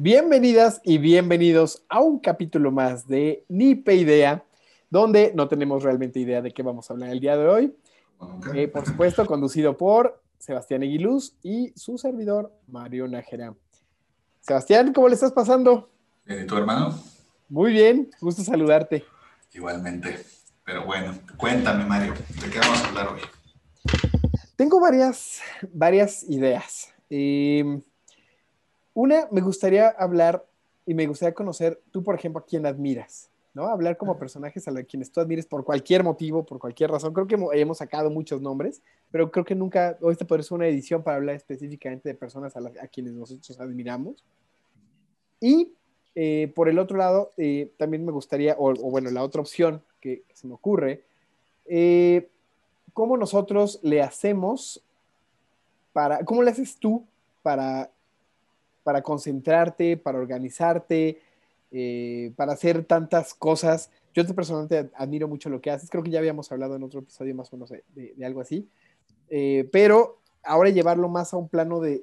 Bienvenidas y bienvenidos a un capítulo más de Nipe Idea, donde no tenemos realmente idea de qué vamos a hablar el día de hoy. Eh, por supuesto, conducido por Sebastián Eguiluz y su servidor, Mario Nájera. Sebastián, ¿cómo le estás pasando? Bien, ¿y tu hermano? Muy bien, gusto saludarte. Igualmente. Pero bueno, cuéntame, Mario, ¿de qué vamos a hablar hoy? Tengo varias, varias ideas. Eh, una, me gustaría hablar y me gustaría conocer, tú, por ejemplo, a quién admiras, ¿no? Hablar como personajes a quienes tú admires por cualquier motivo, por cualquier razón. Creo que hemos sacado muchos nombres, pero creo que nunca, hoy te podría ser una edición para hablar específicamente de personas a, quienes nosotros admiramos. Y eh, por el otro lado, eh, también me gustaría, o, bueno, la otra opción que, se me ocurre, eh, ¿cómo nosotros le hacemos para, cómo le haces tú para para concentrarte, para organizarte, eh, para hacer tantas cosas. Yo personalmente admiro mucho lo que haces. Creo que ya habíamos hablado en otro episodio más o menos de, algo así. Eh, pero ahora llevarlo más a un plano de,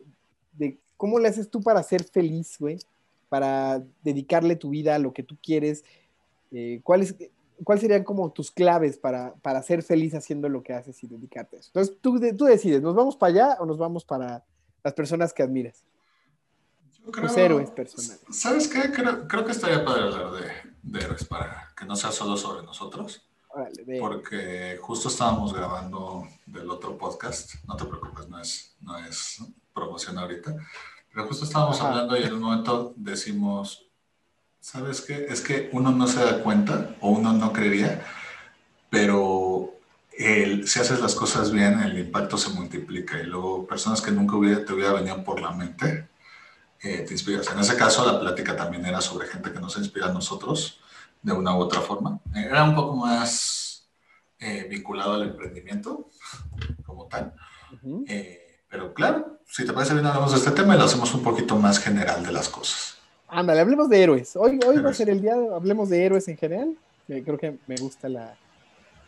cómo le haces tú para ser feliz, güey, para dedicarle tu vida a lo que tú quieres. Eh, ¿cuáles, ¿Cuáles serían como tus claves para, para, ser feliz haciendo lo que haces y dedicarte a eso? Entonces, tú, tú decides, ¿nos vamos para allá o nos vamos para las personas que admiras? Creo, héroes personales. ¿Sabes qué? Creo, creo, que estaría padre hablar de, de, héroes para que no sea solo sobre nosotros. porque justo estábamos grabando del otro podcast. No te preocupes, no es, no es promoción ahorita. Pero justo estábamos hablando y en un momento decimos, ¿sabes qué? Es que uno no se da cuenta o uno no creería, pero el, si haces las cosas bien, el impacto se multiplica. Y luego personas que nunca hubiera, te hubiera venido por la mente, te inspiras. En ese caso, la plática también era sobre gente que nos inspira a nosotros de una u otra forma. Era un poco más eh, vinculado al emprendimiento como tal. Eh, pero claro, si te parece bien, hablamos de este tema y lo hacemos un poquito más general de las cosas. Ándale, hablemos de héroes. Hoy, hoy va a ser el día, hablemos de héroes en general. creo que me gusta la,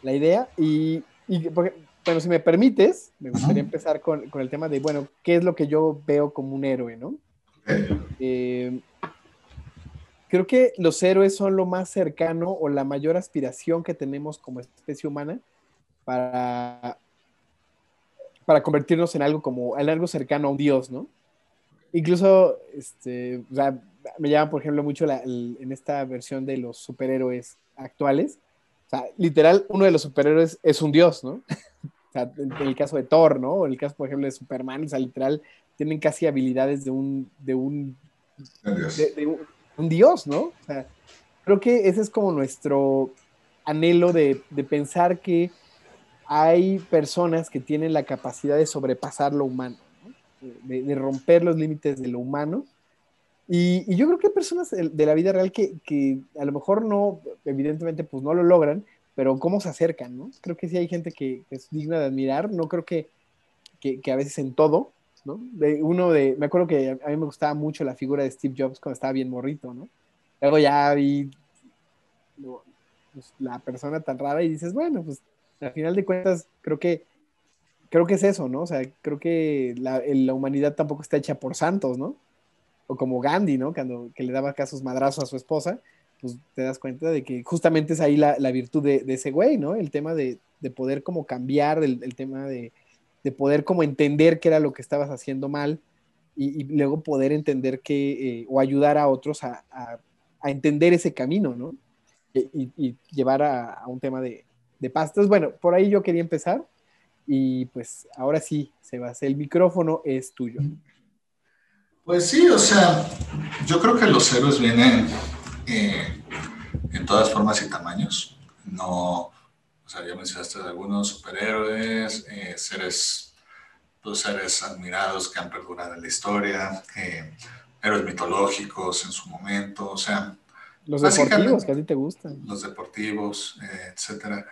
la idea. Y, y bueno, si me permites, me gustaría empezar con, con, el tema de, bueno, ¿qué es lo que yo veo como un héroe, no? Eh, creo que los héroes son lo más cercano o la mayor aspiración que tenemos como especie humana para, para convertirnos en algo como en algo cercano a un dios, ¿no? Incluso, este, me llama, por ejemplo, mucho en esta versión de los superhéroes actuales. O sea, literal, uno de los superhéroes es un dios, ¿no? en, el caso de Thor, ¿no? O en el caso, por ejemplo, de Superman, o sea, literal, tienen casi habilidades de un, de un, de, un, dios, ¿no? O sea, creo que ese es como nuestro anhelo de, de pensar que hay personas que tienen la capacidad de sobrepasar lo humano, de, de, romper los límites de lo humano. Y, y, yo creo que hay personas de la vida real que, que, a lo mejor no, evidentemente, pues no lo logran, pero cómo se acercan, ¿no? Creo que sí hay gente que, es digna de admirar, no creo que, que, a veces en todo, uno de, me acuerdo que a mí me gustaba mucho la figura de Steve Jobs cuando estaba bien morrito, ¿no? Luego ya vi pues, la persona tan rara y dices, bueno, pues al final de cuentas creo que creo que es eso, ¿no? O sea, creo que la, humanidad tampoco está hecha por santos, ¿no? O como Gandhi. Cuando que le daba casos madrazos a su esposa, pues te das cuenta de que justamente es ahí la, virtud de, ese güey, ¿no? El tema de, de poder como cambiar, el tema de, de poder como entender qué era lo que estabas haciendo mal y, luego poder entender que, eh, o ayudar a otros a, a, entender ese camino, ¿no? Y, llevar a, un tema de, de paz. Entonces, bueno, por ahí yo quería empezar y pues ahora sí, Sebas, el micrófono es tuyo. Pues sí, o sea, yo creo que los héroes vienen eh, en todas formas y tamaños. No, o sea, ya mencionaste algunos superhéroes, eh, seres, pues, seres admirados que han perdurado en la historia, eh, héroes mitológicos en su momento, o sea... Los deportivos que a ti te gustan. Los deportivos, eh, etcétera.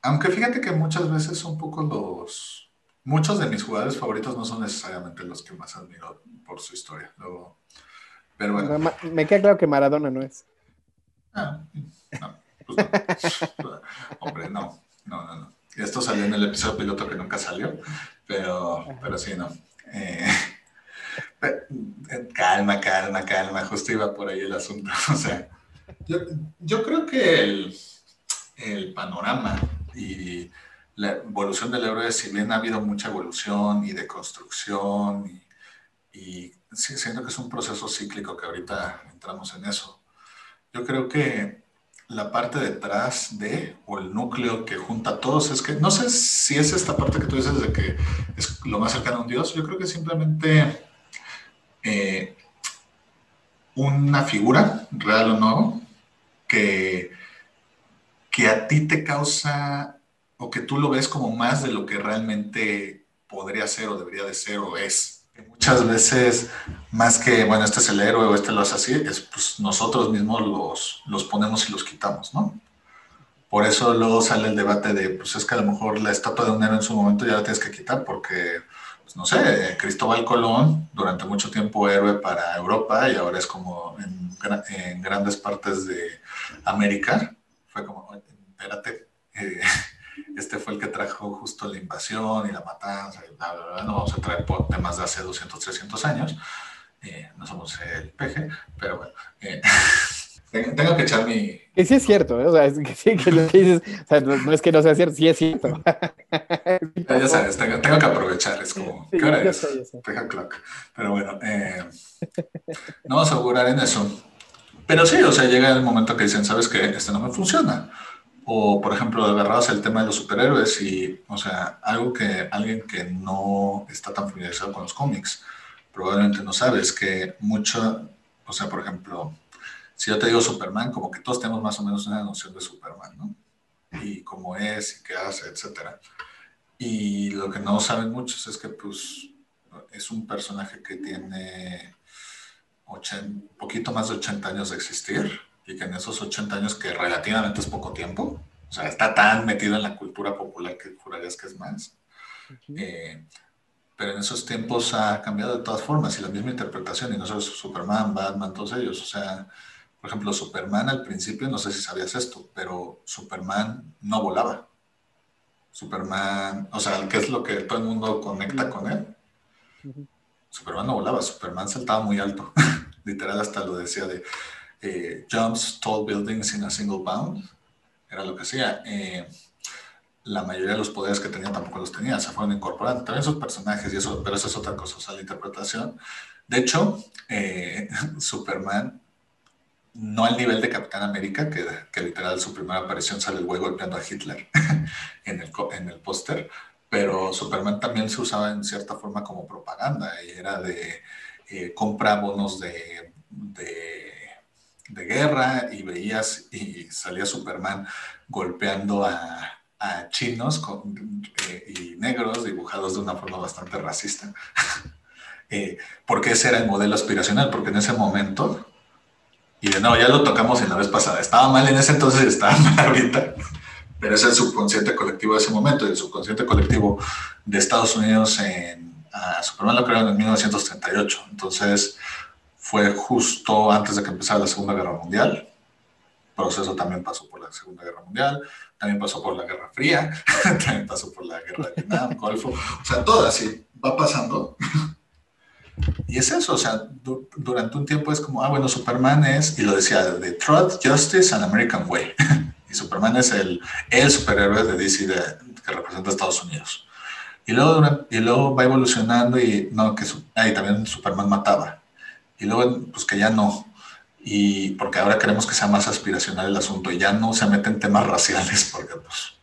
Aunque fíjate que muchas veces son poco los... Muchos de mis jugadores favoritos no son necesariamente los que más admiro por su historia. pero bueno. Me queda claro que Maradona no es. Ah, no. Pues hombre, no, no, no, no. Esto salió en el episodio piloto que nunca salió, pero, pero sí, no. Eh, calma, calma, calma, justo iba por ahí el asunto. O sea, yo, creo que el, el, panorama y la evolución del héroe, si bien ha habido mucha evolución y de construcción, y, y siento que es un proceso cíclico que ahorita entramos en eso, yo creo que la parte detrás de, o el núcleo que junta a todos, es que no sé si es esta parte que tú dices de que es lo más cercano a un Dios, yo creo que simplemente eh, una figura, real o no, que, que a ti te causa o que tú lo ves como más de lo que realmente podría ser o debería de ser o es. Muchas veces, más que, bueno, este es el héroe o este lo hace así, es pues nosotros mismos los, los ponemos y los quitamos, ¿no? Por eso luego sale el debate de, pues es que a lo mejor la estatua de un héroe en su momento ya la tienes que quitar porque, pues no sé, Cristóbal Colón, durante mucho tiempo héroe para Europa y ahora es como en, grandes partes de América, fue como, espérate, eh, este fue el que trajo justo la invasión y la matanza, y bla, bla, bla. no vamos a traer temas de hace 200, 300 años, eh, no somos el peje, pero bueno, eh, tengo que echar mi... Que sí es cierto, ¿eh? o sea, es que sí, que lo que dices, o sea, no, es que no sea cierto, sí es cierto. ya, sabes, tengo, que aprovechar, es como, ¿qué hora es? clock. Pero bueno, no vamos a augurar en eso. Pero sí, o sea, llega el momento que dicen, ¿sabes qué? Este no me funciona o, por ejemplo, agarrados el tema de los superhéroes y, o sea, algo que alguien que no está tan familiarizado con los cómics probablemente no sabe es que mucho, o sea, por ejemplo, si yo te digo Superman, como que todos tenemos más o menos una noción de Superman, ¿no? Y cómo es y qué hace, etcétera. Y lo que no saben muchos es que, pues, es un personaje que tiene un poquito más de 80 años de existir y que en esos 80 años, que relativamente es poco tiempo, o sea, está tan metido en la cultura popular que jurarías que es más. Eh, pero en esos tiempos ha cambiado de todas formas y la misma interpretación, y no solo Superman, Batman, todos ellos. O sea, por ejemplo, Superman al principio, no sé si sabías esto, pero Superman no volaba. Superman, o sea, ¿qué es lo que todo el mundo conecta con él? Superman no volaba, Superman saltaba muy alto. Literal, hasta lo decía de eh, jumps tall buildings in a single bound, era lo que hacía. Eh, la mayoría de los poderes que tenía tampoco los tenía, se fueron incorporando. También sus personajes y eso, pero eso es otra cosa, o sea, la interpretación. De hecho, eh, Superman, no al nivel de Capitán América, que, que, literal su primera aparición sale el güey golpeando a Hitler en el, en el póster, pero Superman también se usaba en cierta forma como propaganda y era de compra bonos de, de de guerra y veías y salía Superman golpeando a, chinos eh, y negros dibujados de una forma bastante racista. eh, porque ese era el modelo aspiracional, porque en ese momento, y de nuevo ya lo tocamos en la vez pasada, estaba mal en ese entonces y estaba mal ahorita, pero es el subconsciente colectivo de ese momento, el subconsciente colectivo de Estados Unidos en... Superman lo crearon en 1938, entonces fue justo antes de que empezara la Segunda Guerra Mundial. El proceso también pasó por la Segunda Guerra Mundial, también pasó por la Guerra Fría, también pasó por la Guerra de Vietnam, Golfo, o sea, todo así, va pasando. Y es eso, o sea, durante un tiempo es como, ah, bueno, Superman es, y lo decía, de Truth, Justice and American Way. y Superman es el, el superhéroe de DC que representa a Estados Unidos. Y luego, y luego va evolucionando y, no, que, ahí también Superman mataba y luego pues que ya no. Y porque ahora queremos que sea más aspiracional el asunto y ya no se meten temas raciales porque pues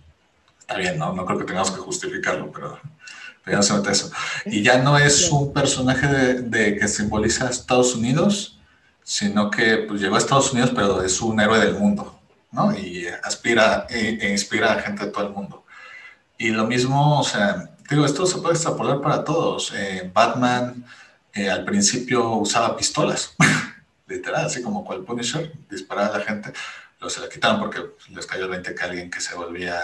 está bien, ¿no? No creo que tengamos que justificarlo, pero, ya no se mete eso. Y ya no es un personaje de, que simboliza a Estados Unidos, sino que pues llegó a Estados Unidos, pero es un héroe del mundo, ¿no? Y aspira e, e inspira a gente de todo el mundo. Y lo mismo, o sea, digo, esto se puede extrapolar para todos. Eh, Batman, eh, al principio usaba pistolas, literal, así como cual Punisher, disparaba a la gente. Luego se la quitaron porque les cayó el 20 que alguien que se volvía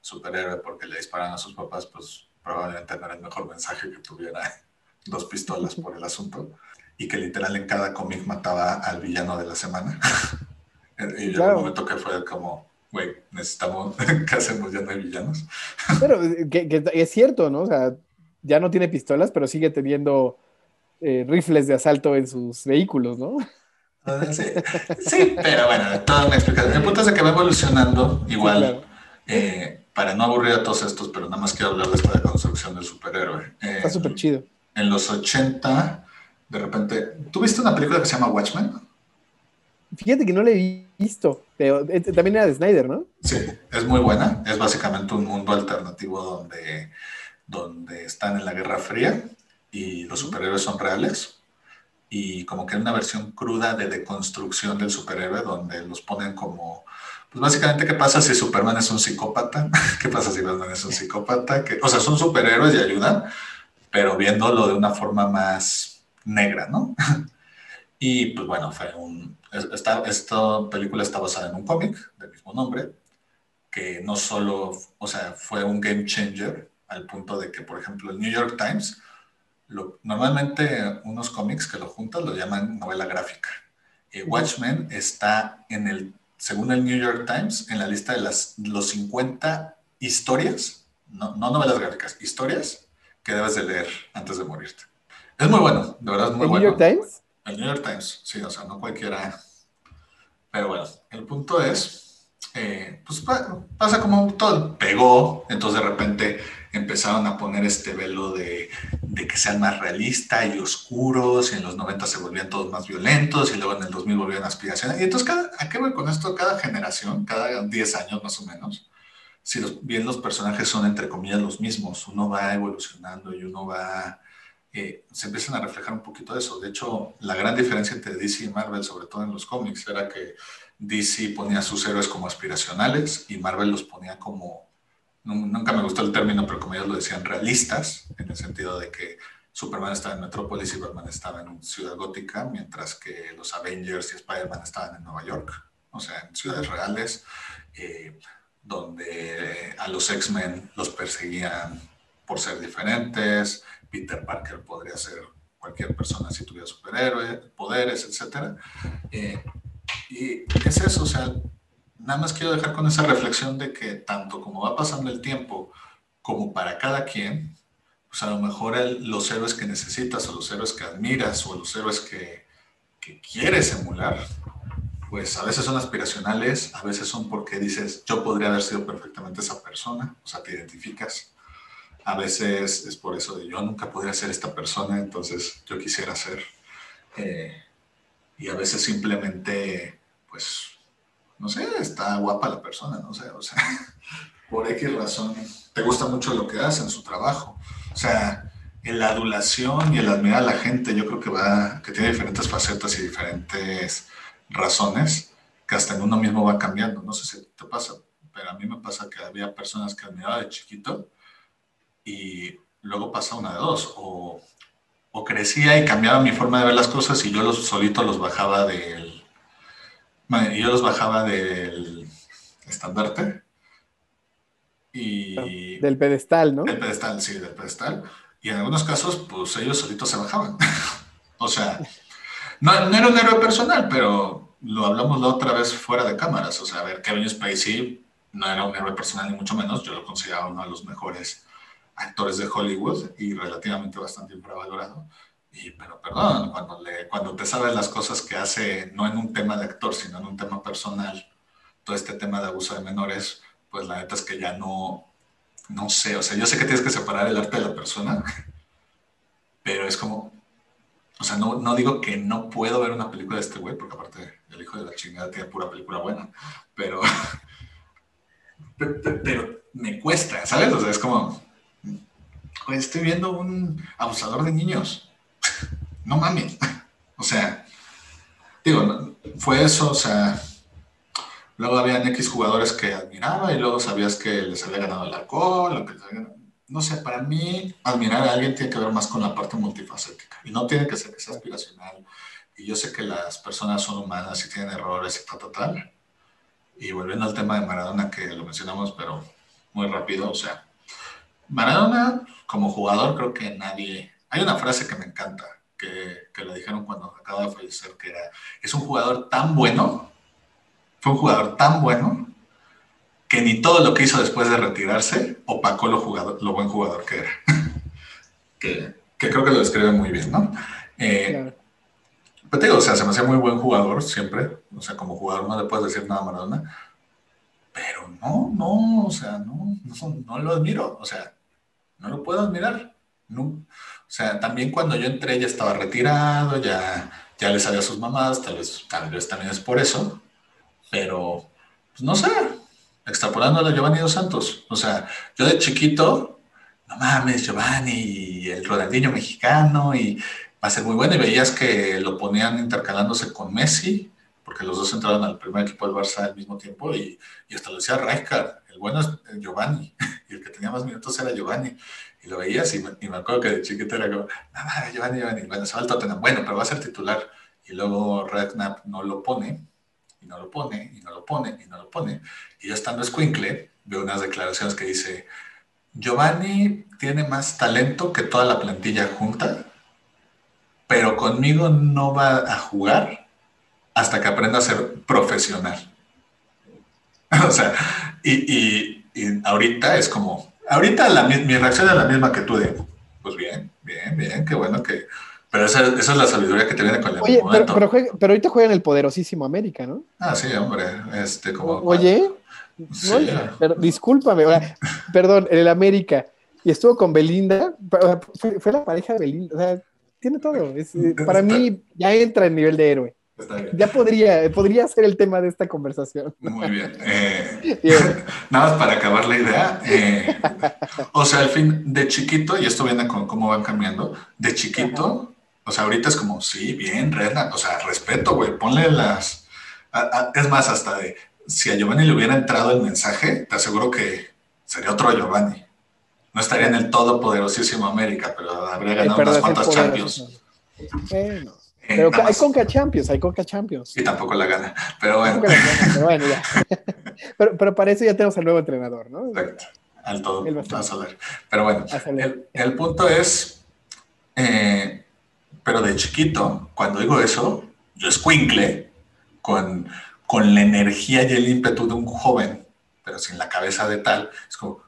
superhéroe porque le disparan a sus papás, pues probablemente no era el mejor mensaje que tuviera dos pistolas por el asunto. Y que literal en cada cómic mataba al villano de la semana. y llegó un momento que fue como, güey, necesitamos, ¿qué hacemos? Ya no hay villanos. Pero que, que, es cierto, ¿no? O sea, ya no tiene pistolas, pero sigue teniendo eh, rifles de asalto en sus vehículos, ¿no? Sí, pero bueno, toda una explicación. El punto es de que va evolucionando igual. Eh, para no aburrir a todos estos, pero nada más quiero hablar de esta construcción del superhéroe. Está súper chido. En los 80, de repente. ¿Tuviste una película que se llama Watchmen? Fíjate que no la he visto, pero eh, también era de Snyder, ¿no? Sí, es muy buena. Es básicamente un mundo alternativo donde, donde están en la Guerra Fría y los superhéroes son reales. Y como que es una versión cruda de deconstrucción del superhéroe, donde los ponen como. Pues básicamente, ¿qué pasa si Superman es un psicópata? ¿Qué pasa si Batman es un psicópata? o sea, son superhéroes y ayudan, pero viéndolo de una forma más negra, ¿no? y pues bueno, fue un, esta, esta película está basada en un cómic del mismo nombre, que no solo, o sea, fue un game changer al punto de que, por ejemplo, el New York Times, normalmente unos cómics que lo juntan lo llaman novela gráfica. Watchmen está en el, según el New York Times, en la lista de las, los 50 historias, no, no novelas gráficas, historias que debes de leer antes de morirte. Es muy bueno, de verdad es muy bueno. ¿El New York Times? El New York Times, sí, o sea, no cualquiera. Pero bueno, el punto es, eh, pues pasa como todo pegó, entonces de repente empezaron a poner este velo de, de, que sean más realistas y oscuros, y en los 90 se volvían todos más violentos, y luego en el 2000 volvían aspiraciones. Y entonces, cada, ¿a qué voy con esto? Cada generación, cada 10 años más o menos, si los, bien los personajes son entre comillas los mismos, uno va evolucionando y uno va eh, se empiezan a reflejar un poquito de eso. De hecho, la gran diferencia entre DC y Marvel, sobre todo en los cómics, era que DC ponía a sus héroes como aspiracionales y Marvel los ponía como, nunca me gustó el término, pero como ellos lo decían, realistas, en el sentido de que Superman estaba en Metrópolis y Batman estaba en Ciudad Gótica, mientras que los Avengers y Spider-Man estaban en Nueva York, o sea, en ciudades reales, eh, donde a los X-Men los perseguían por ser diferentes, Peter Parker podría ser cualquier persona si tuviera superhéroe, poderes, etc. Eh, y es eso, o sea, nada más quiero dejar con esa reflexión de que tanto como va pasando el tiempo, como para cada quien, pues a lo mejor los héroes que necesitas o los héroes que admiras o los héroes que, que quieres emular, pues a veces son aspiracionales, a veces son porque dices, yo podría haber sido perfectamente esa persona, o sea, te identificas a veces es por eso de yo nunca podría ser esta persona, entonces yo quisiera ser. Eh, y a veces simplemente, pues, no sé, está guapa la persona, no sé, o sea, por X razón, te gusta mucho lo que hace en su trabajo. O sea, la adulación y el admirar a la gente, yo creo que va, que tiene diferentes facetas y diferentes razones, que hasta en uno mismo va cambiando. No sé si te pasa, pero a mí me pasa que había personas que admiraba de chiquito y luego pasa una de dos, o, o, crecía y cambiaba mi forma de ver las cosas y yo los solito los bajaba del, yo los bajaba del estandarte. Y, del pedestal, ¿no? Del pedestal, sí, del pedestal. Y en algunos casos, pues ellos solitos se bajaban. o sea, no, no, era un héroe personal, pero lo hablamos la otra vez fuera de cámaras. O sea, a ver, Kevin Spacey no era un héroe personal, ni mucho menos. Yo lo consideraba uno de los mejores actores de Hollywood y relativamente bastante infravalorado. Y, pero perdón, cuando, le, cuando te sabes las cosas que hace, no en un tema de actor, sino en un tema personal, todo este tema de abuso de menores, pues la neta es que ya no, no sé, o sea, yo sé que tienes que separar el arte de la persona, pero es como, o sea, no, no digo que no puedo ver una película de este güey, porque aparte el hijo de la chingada tiene pura película buena, pero, pero, pero me cuesta, ¿sabes? O sea, es como, estoy viendo un abusador de niños. No mames. o sea, digo, fue eso, o sea, luego habían X jugadores que admiraba y luego sabías que les había ganado el alcohol, no sé, para mí admirar a alguien tiene que ver más con la parte multifacética y no tiene que ser que sea aspiracional. Y yo sé que las personas son humanas y tienen errores y tal, tal, tal. Y volviendo al tema de Maradona, que lo mencionamos, pero muy rápido, o sea, Maradona, como jugador, creo que nadie. Hay una frase que me encanta, que, que le dijeron cuando acaba de fallecer, que era: es un jugador tan bueno, fue un jugador tan bueno, que ni todo lo que hizo después de retirarse opacó lo, jugador, lo buen jugador que era. que, que, creo que lo describe muy bien, ¿no? Eh, Pero te digo, o sea, se me hacía muy buen jugador siempre. O sea, como jugador no le puedes decir nada a Maradona. Pero no, no, o sea, no, no, lo admiro. O sea, no lo puedo admirar. No. O sea, también cuando yo entré ya estaba retirado, ya, ya le sabía sus mamás, tal vez, tal vez también es por eso. Pero, pues no sé, extrapolando a Giovanni Dos Santos. O sea, yo de chiquito, no mames, Giovanni, el Ronaldinho mexicano, y va a ser muy bueno. Y veías que lo ponían intercalándose con Messi, porque los dos entraron al primer equipo del Barça al mismo tiempo, y, y hasta lo decía Rijkaard, el bueno es Giovanni, y el que tenía más minutos era Giovanni. Y lo veías y me, acuerdo que de chiquito era como, no, Giovanni, Giovanni, bueno, se va al Tottenham, bueno, pero va a ser titular. Y luego Redknapp no lo pone, y no lo pone, y no lo pone, y no lo pone. Y yo estando escuincle, veo unas declaraciones que dice, Giovanni tiene más talento que toda la plantilla junta, pero conmigo no va a jugar hasta que aprenda a ser profesional. o sea, y, ahorita es como, ahorita mi reacción es la misma que tú de, pues bien, bien, bien, qué bueno que pero esa, es la sabiduría que te viene con el Oye, momento. Pero, pero, ahorita juega en el poderosísimo América, ¿no? Ah, sí, hombre. Este, como, Oye, pero, discúlpame, perdón, el América. Y estuvo con Belinda, fue, la pareja de Belinda, o sea, tiene todo. para mí ya entra en nivel de héroe. Ya podría, podría ser el tema de esta conversación. Muy bien. Eh, nada más para acabar la idea. Eh, o sea, al fin, de chiquito, y esto viene con cómo van cambiando, de chiquito, o sea, ahorita es como, sí, bien, Redna, o sea, respeto, güey, ponle las... es más, hasta de, si a Giovanni le hubiera entrado el mensaje, te aseguro que sería otro Giovanni. No estaría en el todopoderosísimo América, pero habría ganado unas cuantas Champions. Bueno, eh, pero hay Conca Champions, hay Conca Champions. Y tampoco la gana, pero bueno. pero, bueno ya. pero, pero, para eso ya tenemos al nuevo entrenador, ¿no? Exacto, al todo. Pero bueno, el, el, punto es, eh, pero de chiquito, cuando digo eso, yo escuincle con, con la energía y el ímpetu de un joven, pero sin la cabeza de tal. Es como,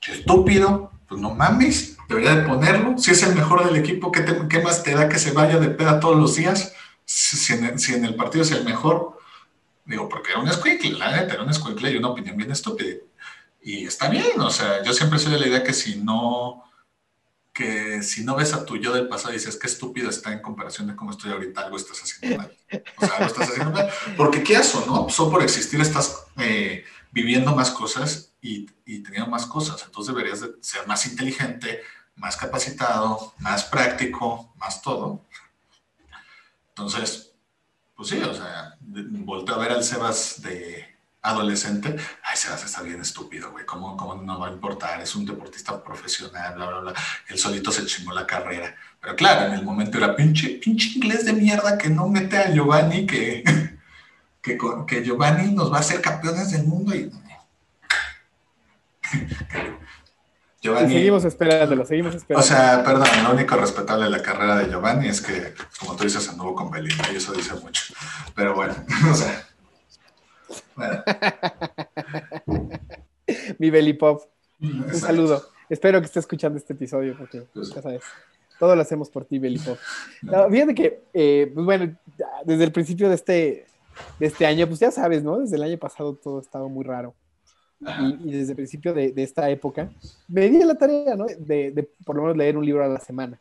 qué estúpido, pues no mames, debería de ponerlo. Si es el mejor del equipo, ¿qué, qué más te da que se vaya de peda todos los días? Si, en, el partido es el mejor. Digo, porque era un escuincle, la neta, era un escuincle y una opinión bien estúpida. Y está bien, o sea, yo siempre soy de la idea que si no que si no ves a tu yo del pasado y dices qué estúpido está en comparación de cómo estoy ahorita, algo estás haciendo mal. O sea, algo estás haciendo mal. Porque qué aso, ¿no? Solo por existir estás eh, viviendo más cosas y, y, teniendo más cosas. Entonces deberías de ser más inteligente, más capacitado, más práctico, más todo. Entonces, pues sí, o sea, volteo a ver al Sebas de adolescente, ay, se está bien estúpido, güey, ¿Cómo, ¿Cómo, no va a importar? Es un deportista profesional, bla, bla, bla. Él solito se chingó la carrera. Pero claro, en el momento era pinche, pinche inglés de mierda que no mete a Giovanni, que, que, que Giovanni nos va a hacer campeones del mundo y... Giovanni, seguimos esperándolo, seguimos esperando. O sea, perdón, lo único respetable de la carrera de Giovanni es que, como tú dices, anduvo con Belinda y eso dice mucho. Pero bueno, o sea, Mi Belly Pop. Un saludo. Espero que esté escuchando este episodio porque pues, ya sabes, todo lo hacemos por ti, Belly Pop. fíjate que, eh, pues bueno, desde el principio de este, de este año, pues ya sabes, ¿no? Desde el año pasado todo estaba muy raro. Y, desde el principio de, esta época, me di la tarea, ¿no? De, por lo menos leer un libro a la semana.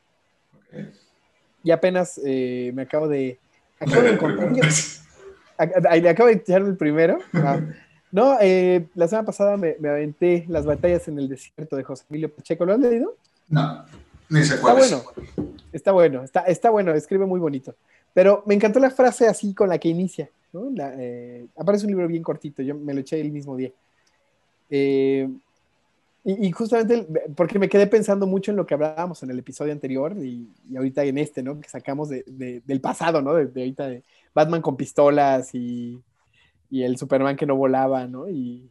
Y apenas eh, me acabo de... Acabo de encontrar, le acabo de echar el primero. No, eh, la semana pasada me, aventé Las batallas en el desierto de José Emilio Pacheco. ¿Lo has leído? No, ni se Está bueno, está bueno, está, está bueno, escribe muy bonito. Pero me encantó la frase así con la que inicia. ¿no? Eh, aparece un libro bien cortito, yo me lo eché el mismo día. Eh, y, justamente porque me quedé pensando mucho en lo que hablábamos en el episodio anterior y, ahorita en este, ¿no? Que sacamos del pasado, ¿no? De, ahorita de Batman con pistolas y, el Superman que no volaba, ¿no? Y,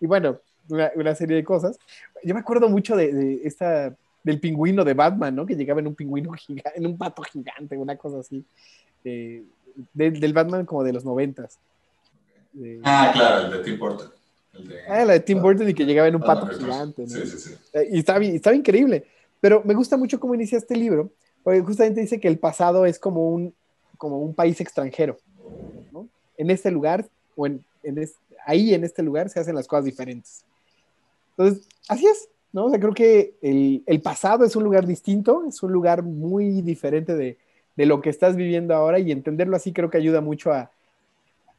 bueno, una, serie de cosas. Yo me acuerdo mucho de, esta, del pingüino de Batman, ¿no? Que llegaba en un pingüino gigante, en un pato gigante, una cosa así. Eh, del Batman como de los noventas. ah, claro, el de Tim Burton. Ah, la de Tim Burton y que llegaba en un pato gigante. ¿no? Sí, sí, sí. Eh, y estaba, estaba increíble. Pero me gusta mucho cómo inicia este libro, Porque justamente dice que el pasado es como un, como un país extranjero. ¿no? En este lugar, o en, en ahí en este lugar se hacen las cosas diferentes. Entonces, así es, ¿no? O sea, creo que el, el pasado es un lugar distinto, es un lugar muy diferente de, de, lo que estás viviendo ahora y entenderlo así creo que ayuda mucho a,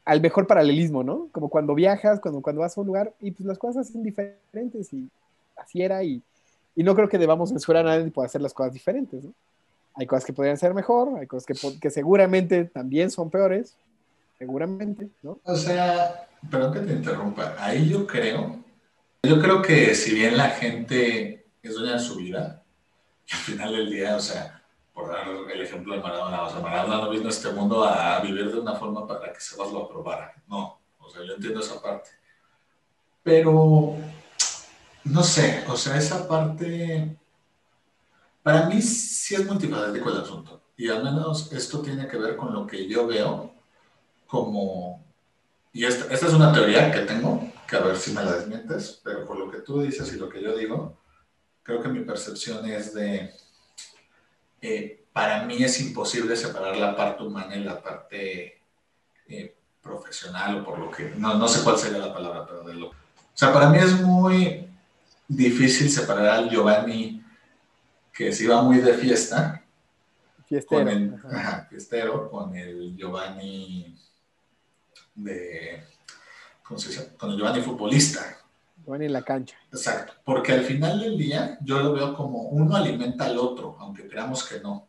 al mejor paralelismo, ¿no? Como cuando viajas, cuando, cuando vas a un lugar y pues las cosas son diferentes y así era y, y no creo que debamos censurar a nadie por hacer las cosas diferentes, ¿no? Hay cosas que podrían ser mejor, hay cosas que, que seguramente también son peores, seguramente, ¿no? O sea, perdón que te interrumpa, ahí yo creo, yo creo que si bien la gente es dueña de su vida, al final del día, o sea, por dar el ejemplo de Maradona, o sea, Maradona no vino a este mundo a vivir de una forma para que se lo aprobara, no, o sea, yo entiendo esa parte. Pero, no sé, o sea, esa parte para mí sí es multifacético el asunto. Y al menos esto tiene que ver con lo que yo veo como... Y esta, esta es una teoría que tengo, que a ver si me la desmientes, pero por lo que tú dices y lo que yo digo, creo que mi percepción es de... Eh, para mí es imposible separar la parte humana y la parte eh, profesional o por lo que... No, no sé cuál sería la palabra, pero de lo... O sea, para mí es muy difícil separar al Giovanni que se iba muy de fiesta. Fiestero. Con el, fiestero, con el Giovanni de, ¿cómo se dice? Con el Giovanni futbolista. Giovanni en la cancha. Exacto, porque al final del día yo lo veo como uno alimenta al otro, aunque creamos que no.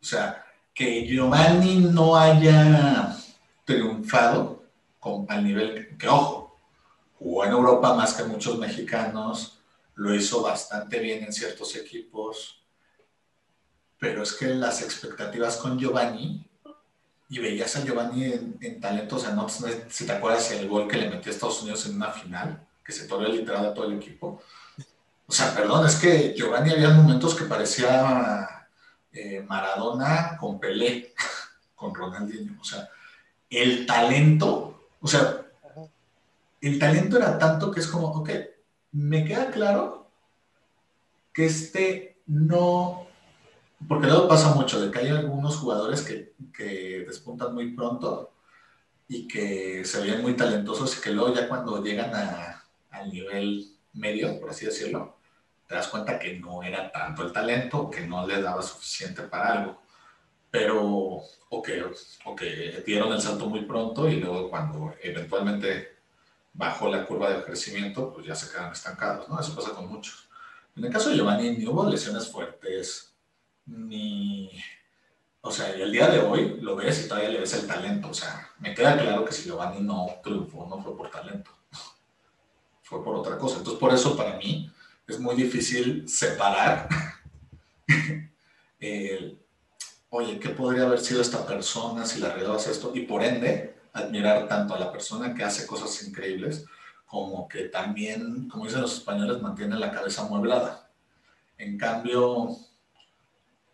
O sea, que Giovanni no haya triunfado con, al nivel que, ojo, jugó en Europa más que muchos mexicanos, lo hizo bastante bien en ciertos equipos, pero es que las expectativas con Giovanni, y veías a Giovanni en, talento, o sea, no si te acuerdas el gol que le metió a Estados Unidos en una final, se torrió literal a todo el equipo. O sea, perdón, es que Giovanni había momentos que parecía eh, Maradona con Pelé, con Ronaldinho. O sea, el talento, o sea, el talento era tanto que es como, ok, me queda claro que este no, porque luego pasa mucho, de que hay algunos jugadores que, que despuntan muy pronto y que se ven muy talentosos y que luego ya cuando llegan a, al nivel medio, por así decirlo, te das cuenta que no era tanto el talento, que no le daba suficiente para algo, pero o que, o que dieron el salto muy pronto y luego cuando eventualmente bajo la curva de crecimiento, pues ya se quedan estancados, ¿no? Eso pasa con muchos. En el caso de Giovanni, ni hubo lesiones fuertes, ni... O sea, y el día de hoy lo ves y todavía le ves el talento. O sea, me queda claro que si Giovanni no triunfó, no fue por talento, por otra cosa. Entonces, por eso para mí es muy difícil separar oye, ¿qué podría haber sido esta persona si la regabas esto? Y por ende, admirar tanto a la persona que hace cosas increíbles como que también, como dicen los españoles, mantiene la cabeza amueblada. En cambio,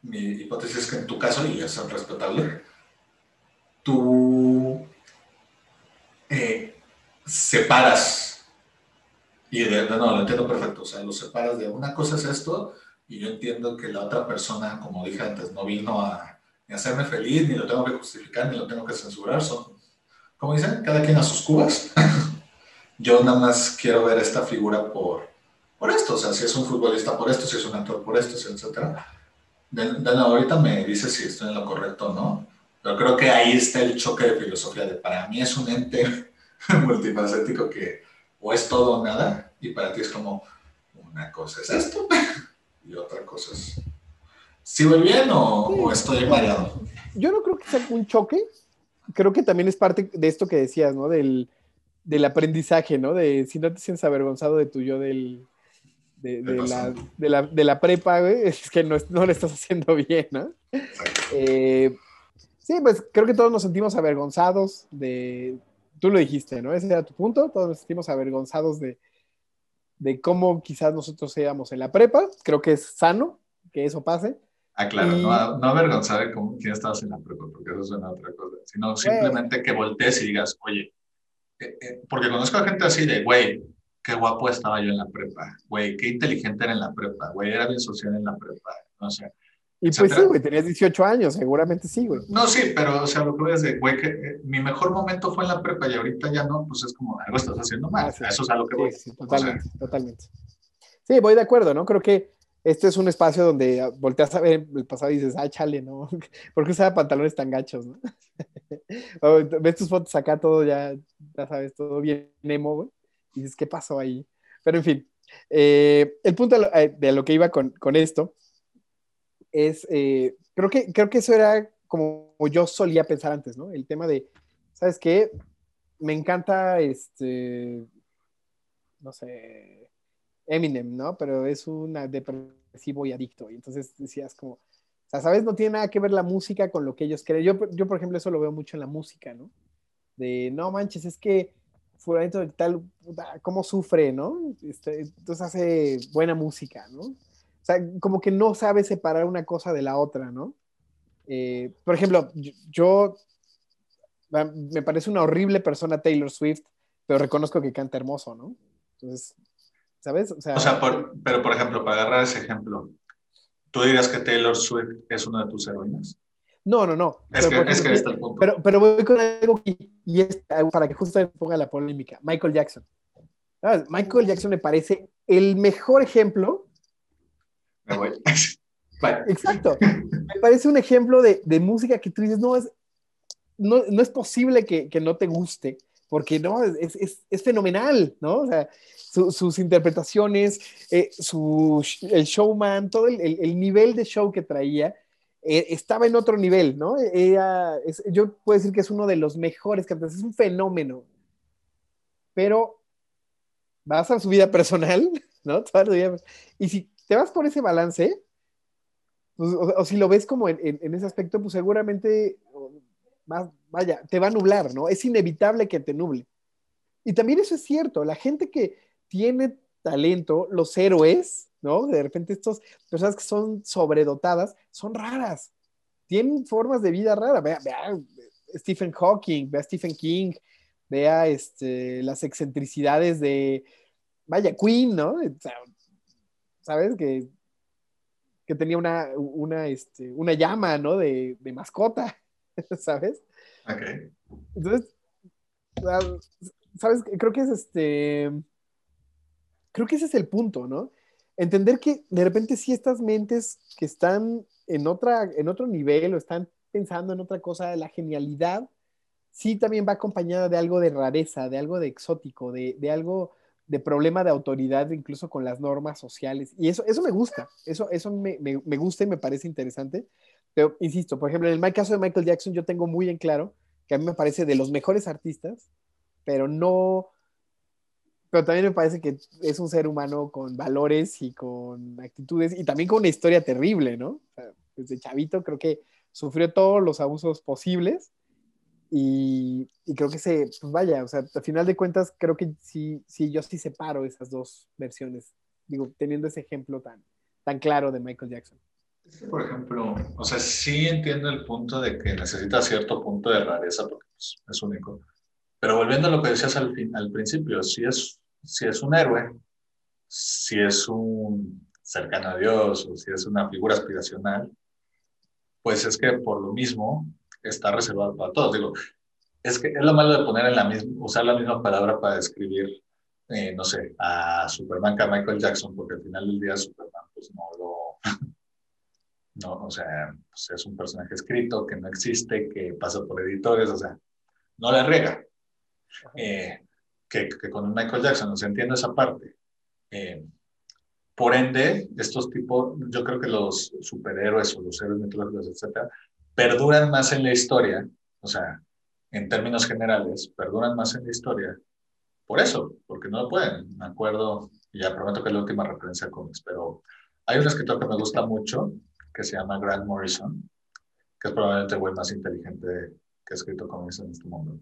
mi hipótesis es que en tu caso, y es respetable, tú eh, separas, y de, no, lo entiendo perfecto, o sea, lo separas de una cosa es esto, y yo entiendo que la otra persona, como dije antes, no vino a, ni hacerme feliz, ni lo tengo que justificar, ni lo tengo que censurar, son como dicen, cada quien a sus cubas. Yo nada más quiero ver esta figura por, por esto, o sea, si es un futbolista por esto, si es un actor por esto, etc. De, ahorita me dice si estoy en lo correcto o no, pero creo que ahí está el choque de filosofía de para mí es un ente multifacético que o es todo o nada, y para ti es como una cosa es esto y otra cosa es... ¿Sí voy bien o, o estoy mareado? Yo no creo que sea un choque, creo que también es parte de esto que decías, ¿no? Del, del aprendizaje, ¿no? De si no te sientes avergonzado de tu yo del, de, de, la, de, la, de, la, prepa, güey, es que no, no lo estás haciendo bien, ¿no? Eh, sí, pues creo que todos nos sentimos avergonzados de, tú lo dijiste, ¿no? Ese era tu punto, todos nos sentimos avergonzados de, de cómo quizás nosotros seamos en la prepa, creo que es sano que eso pase, Ah, claro, no, no avergonzar de cómo, quién estabas en la prepa, porque eso suena a otra cosa, sino simplemente que voltees y digas, oye, eh, eh, porque conozco a gente así de, güey, qué guapo estaba yo en la prepa, güey, qué inteligente era en la prepa, güey, era bien social en la prepa, no sé. Y pues sí, güey, tenías 18 años, seguramente sí, güey. No, sí, pero, o sea, lo que voy a decir, güey, que eh, mi mejor momento fue en la prepa y ahorita ya no, pues es como, algo estás haciendo mal. Ah, Eso es a lo que voy. Sí, totalmente, totalmente. Sí, voy de acuerdo, ¿no? Creo que este es un espacio donde volteas a ver el pasado y dices, ah, chale, ¿no? ¿Por qué usaba pantalones tan gachos, no? o ves tus fotos acá, todo ya, ya sabes, todo bien emo, güey. Y dices, ¿qué pasó ahí? Pero en fin, eh, el punto eh, de lo, que iba con, con esto es, eh, creo, que, creo que eso era como yo solía pensar antes, ¿no? El tema de, ¿sabes qué? Me encanta, este, no sé, Eminem, ¿no? Pero es un depresivo y adicto. Y entonces decías como, ¿sabes? No tiene nada que ver la música con lo que ellos creen. Yo, yo por ejemplo, eso lo veo mucho en la música, ¿no? De, no manches, es que fulanito de tal, cómo sufre, ¿no? Este, entonces hace buena música, ¿no? Sea, como que no sabe separar una cosa de la otra, ¿no? Eh, por ejemplo, yo, me parece una horrible persona Taylor Swift, pero reconozco que canta hermoso, ¿no? Entonces, ¿sabes? O sea, pero por ejemplo, para agarrar ese ejemplo, ¿tú dirías que Taylor Swift es una de tus heroínas? No, no, no. Es, pero, que, es que está el punto. Pero, pero voy con algo y es para que justo ponga la polémica. Michael Jackson. Michael Jackson me parece el mejor ejemplo. Me voy. Exacto. Me parece un ejemplo de, de música que tú dices, no es, no, no es posible que, que, no te guste, porque no, es, es, es fenomenal, ¿no? O sea, sus interpretaciones, eh, su, el showman, todo el, el, nivel de show que traía eh, estaba en otro nivel, ¿no? yo puedo decir que es uno de los mejores cantantes, es un fenómeno. Pero vas a su vida personal, ¿no? Y si te vas por ese balance, pues, o, si lo ves como en, ese aspecto, pues seguramente, vaya, te va a nublar, ¿no? Es inevitable que te nuble. Y también eso es cierto, la gente que tiene talento, los héroes, ¿no? De repente estas personas que son sobredotadas son raras, tienen formas de vida raras. Vea, Stephen Hawking, vea Stephen King, vea este, las excentricidades de, vaya, Queen, ¿no? ¿Sabes? Que, que tenía una, una, este, una llama, ¿no? De, de mascota, ¿sabes? Ok. Entonces, ¿sabes? Creo que es este, creo que ese es el punto, ¿no? entender que de repente sí estas mentes que están en, otra, en otro nivel o están pensando en otra cosa, la genialidad, sí también va acompañada de algo de rareza, de algo de exótico, de, de algo de problema de autoridad, incluso con las normas sociales. Y eso, eso me gusta, eso, eso me, me, me gusta y me parece interesante. Pero, insisto, por ejemplo, en el caso de Michael Jackson, yo tengo muy en claro que a mí me parece de los mejores artistas, pero no, pero también me parece que es un ser humano con valores y con actitudes y también con una historia terrible, ¿no? desde chavito creo que sufrió todos los abusos posibles y, y, creo que se, pues vaya, o sea, al final de cuentas creo que sí, sí, yo sí separo esas dos versiones, digo, teniendo ese ejemplo tan, tan claro de Michael Jackson. por ejemplo, o sea, sí entiendo el punto de que necesita cierto punto de rareza porque pues, es único, pero volviendo a lo que decías al, fin, al principio, si es, si es un héroe, si es un cercano a Dios o si es una figura aspiracional, pues es que por lo mismo está reservado para todos. Digo, es que es lo malo de poner en la misma, usar la misma palabra para describir, eh, no sé, a Superman que a Michael Jackson, porque al final del día Superman pues no lo, no, o sea, pues es un personaje escrito que no existe, que pasa por editores, o sea, no le riega. Eh, que, que, con Michael Jackson, no se entiende esa parte. Eh, por ende, estos tipos, yo creo que los superhéroes o los héroes mitológicos, etcétera, perduran más en la historia, o sea, en términos generales, perduran más en la historia por eso, porque no lo pueden. Me acuerdo, y ya prometo que es la última referencia a cómics, pero hay un escritor que me gusta mucho, que se llama Grant Morrison, que es probablemente el güey más inteligente que ha escrito cómics en este mundo.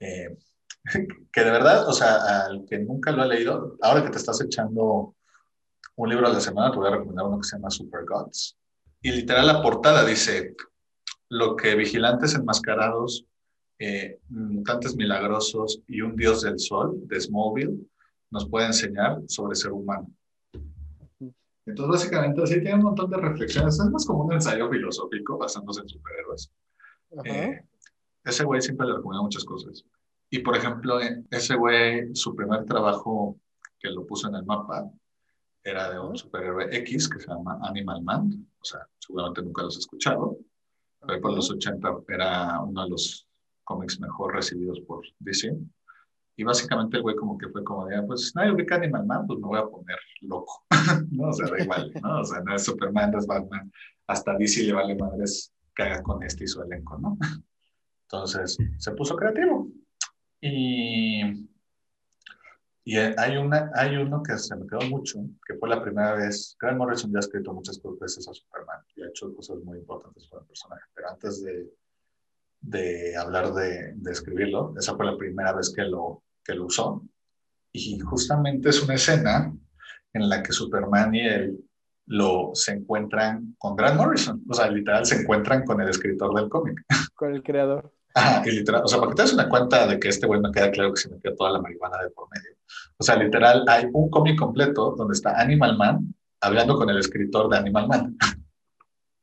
Eh, que de verdad, o sea, al que nunca lo ha leído, ahora que te estás echando un libro a la semana, te voy a recomendar uno que se llama Super Gods. Y literal la portada dice, lo que vigilantes enmascarados, eh, mutantes milagrosos y un dios del sol, de Smallville, nos puede enseñar sobre ser humano. Entonces, básicamente, así tiene un montón de reflexiones. Es más como un ensayo filosófico basándose en superhéroes. Eh, ese güey siempre le recomienda muchas cosas. Y, por ejemplo, ese güey, su primer trabajo que lo puso en el mapa era de un superhéroe X que se llama Animal Man. O sea, seguramente nunca los has escuchado. Pero por los 80 era uno de los cómics mejor recibidos por DC. Y básicamente el güey como que fue como de, ah, pues nadie ubica Animal Man, pues me voy a poner loco. no, o sea, da igual, ¿no? O sea, no es Superman, no es Batman. Hasta DC le vale madres haga con este y su elenco, ¿no? Entonces, se puso creativo. Y, y hay, una, hay uno que se me quedó mucho, que fue la primera vez, Grant Morrison ya ha escrito muchas veces a Superman y ha hecho cosas muy importantes para el personaje, pero antes de, de hablar de, de, escribirlo. Esa fue la primera vez que lo, que lo usó. Y justamente es una escena en la que Superman y él lo, se encuentran con Grant Morrison. O sea, literal, se encuentran con el escritor del cómic. Con el creador. Ajá, y literal, o sea, para que te des una cuenta de que este güey no queda claro que se metió toda la marihuana de por medio. O sea, literal, hay un cómic completo donde está Animal Man hablando con el escritor de Animal Man.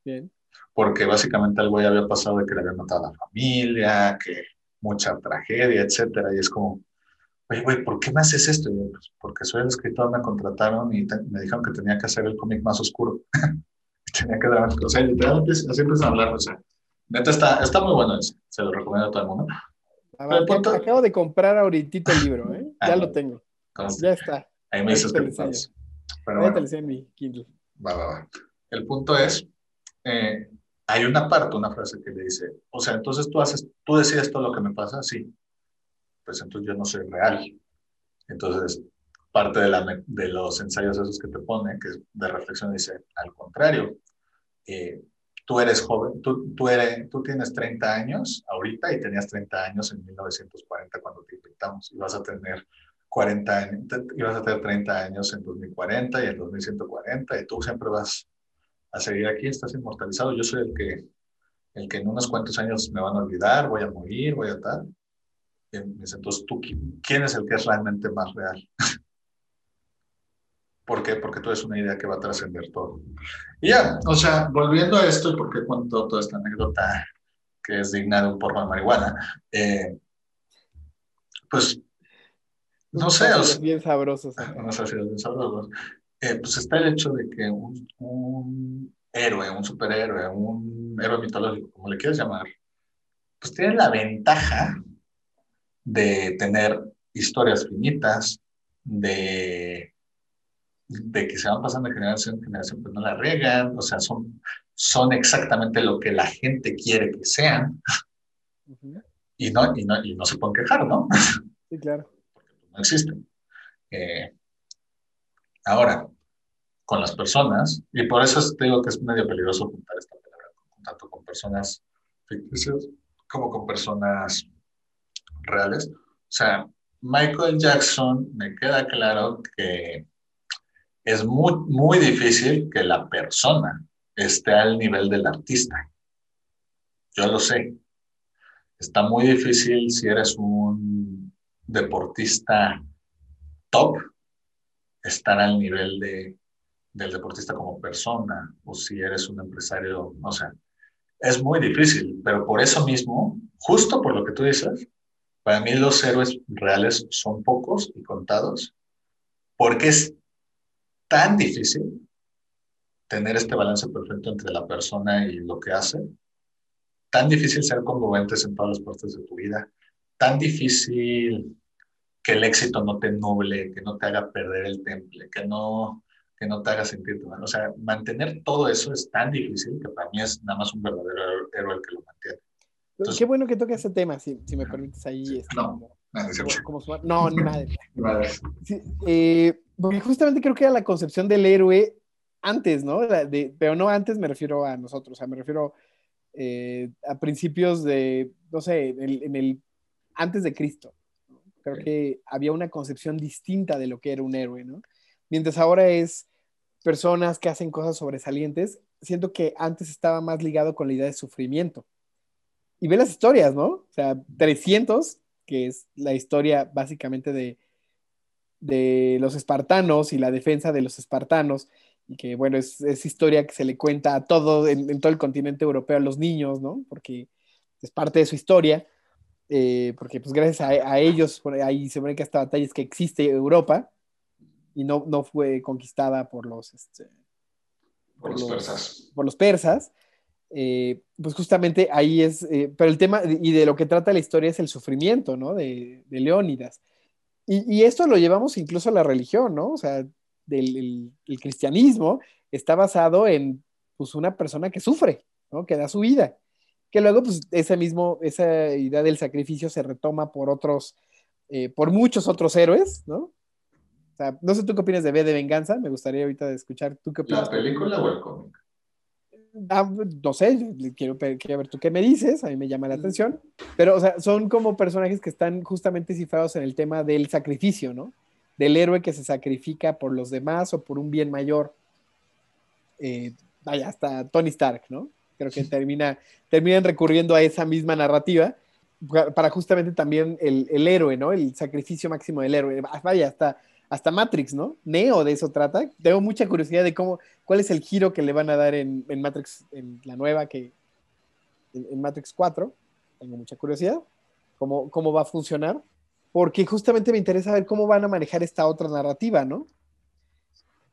Bien porque básicamente algo ya había pasado de que le habían matado a la familia, que mucha tragedia, etcétera, y es como, oye, güey, ¿por qué me haces esto? yo, pues, porque soy el escritor, me contrataron y me dijeron que tenía que hacer el cómic más oscuro. tenía que dar, o sea, literalmente así empiezan a hablar, o sea, neta está, está muy bueno ese, se lo recomiendo a todo el mundo. Acabo de comprar ahorita el libro, ¿eh? ya lo tengo. Ya está. Ahí me dices que Pero bueno, en mi Kindle. Va, va, va. El punto es, eh, hay una parte, una frase que le dice, o sea, entonces tú haces, tú decides todo lo que me pasa, sí, pues entonces yo no soy real. Entonces, parte de, la, de los ensayos esos que te pone, que es de reflexión, dice, al contrario, eh, tú eres joven, tú, tú, eres, tú tienes 30 años ahorita y tenías 30 años en 1940 cuando te invitamos y vas a tener 40 años, y vas a tener 30 años en 2040 y en 2140 y tú siempre vas a seguir aquí, estás inmortalizado, yo soy el que, el que en unos cuantos años me van a olvidar, voy a morir, voy a tal. Entonces, ¿tú, ¿quién es el que es realmente más real? ¿Por qué? Porque tú eres una idea que va a trascender todo. Y ya, o sea, volviendo a esto, y porque cuento toda esta anécdota que es digna de un porno de marihuana, eh, pues, no sé. O sea, bien sabrosos. No sé si bien sabrosos. Eh, pues está el hecho de que un, héroe, un superhéroe, un héroe mitológico, como le quieras llamar, pues tiene la ventaja de tener historias finitas, de, de que se van pasando de generación en generación, pues no la riegan, o sea, son, son exactamente lo que la gente quiere que sean. y, no, y, no, y no se pueden quejar, ¿no? Sí, claro. Porque no existen. Eh, Ahora, con las personas, y por eso te digo que es medio peligroso juntar esta palabra, tanto con personas ficticias como con personas reales. O sea, Michael Jackson, me queda claro que es muy, muy difícil que la persona esté al nivel del artista. Yo lo sé. Está muy difícil si eres un deportista top, estar al nivel de, del deportista como persona o si eres un empresario, o sea, es muy difícil, pero por eso mismo, justo por lo que tú dices, para mí los héroes reales son pocos y contados, porque es tan difícil tener este balance perfecto entre la persona y lo que hace, tan difícil ser congruentes en todas las partes de tu vida, tan difícil que el éxito no te nuble, que no te haga perder el temple, que no, que no te haga sentirte mal. O sea, mantener todo eso es tan difícil que para mí es nada más un verdadero héroe el que lo mantiene. Qué bueno que toque ese tema, si, si me permites ahí. Este, no, como, no, ni madre. Eh, porque justamente creo que era la concepción del héroe antes, ¿no? De, pero no antes me refiero a nosotros, o sea, me refiero eh, a principios de, no sé, en el, antes de Cristo. Creo que había una concepción distinta de lo que era un héroe, ¿no? Mientras ahora es personas que hacen cosas sobresalientes, siento que antes estaba más ligado con la idea de sufrimiento. Y ve las historias, ¿no? O sea, 300, que es la historia básicamente de, de los espartanos y la defensa de los espartanos, y que, bueno, es, es, historia que se le cuenta a todo, en, todo el continente europeo, a los niños, ¿no? Porque es parte de su historia, eh, porque pues gracias a, ellos, ahí se ven que esta batalla es que existe Europa y no, no fue conquistada por los, este, por, los, persas. Por los persas. Eh, pues justamente ahí es, eh, pero el tema y de lo que trata la historia es el sufrimiento, ¿no? De, de Leónidas. Y, y, esto lo llevamos incluso a la religión, ¿no? O sea, del el, cristianismo está basado en pues, una persona que sufre, ¿no? Que da su vida. Que luego, pues, ese mismo, esa idea del sacrificio se retoma por otros, eh, por muchos otros héroes, ¿no? O sea, no sé tú qué opinas de B de Venganza, me gustaría ahorita escuchar tú qué opinas. ¿La película o el cómic? Ah, no sé, quiero, quiero, ver tú qué me dices, a mí me llama la atención, pero o sea, son como personajes que están justamente cifrados en el tema del sacrificio, ¿no? Del héroe que se sacrifica por los demás o por un bien mayor. Eh, vaya, hasta Tony Stark, ¿no? Creo que termina, terminan recurriendo a esa misma narrativa para justamente también el, el héroe, ¿no? El sacrificio máximo del héroe. Vaya, hasta hasta Matrix, ¿no? Neo de eso trata. Tengo mucha curiosidad de cómo, cuál es el giro que le van a dar en, Matrix, en la nueva que, en, Matrix 4. Tengo mucha curiosidad. Cómo, cómo va a funcionar. Porque justamente me interesa ver cómo van a manejar esta otra narrativa, ¿no?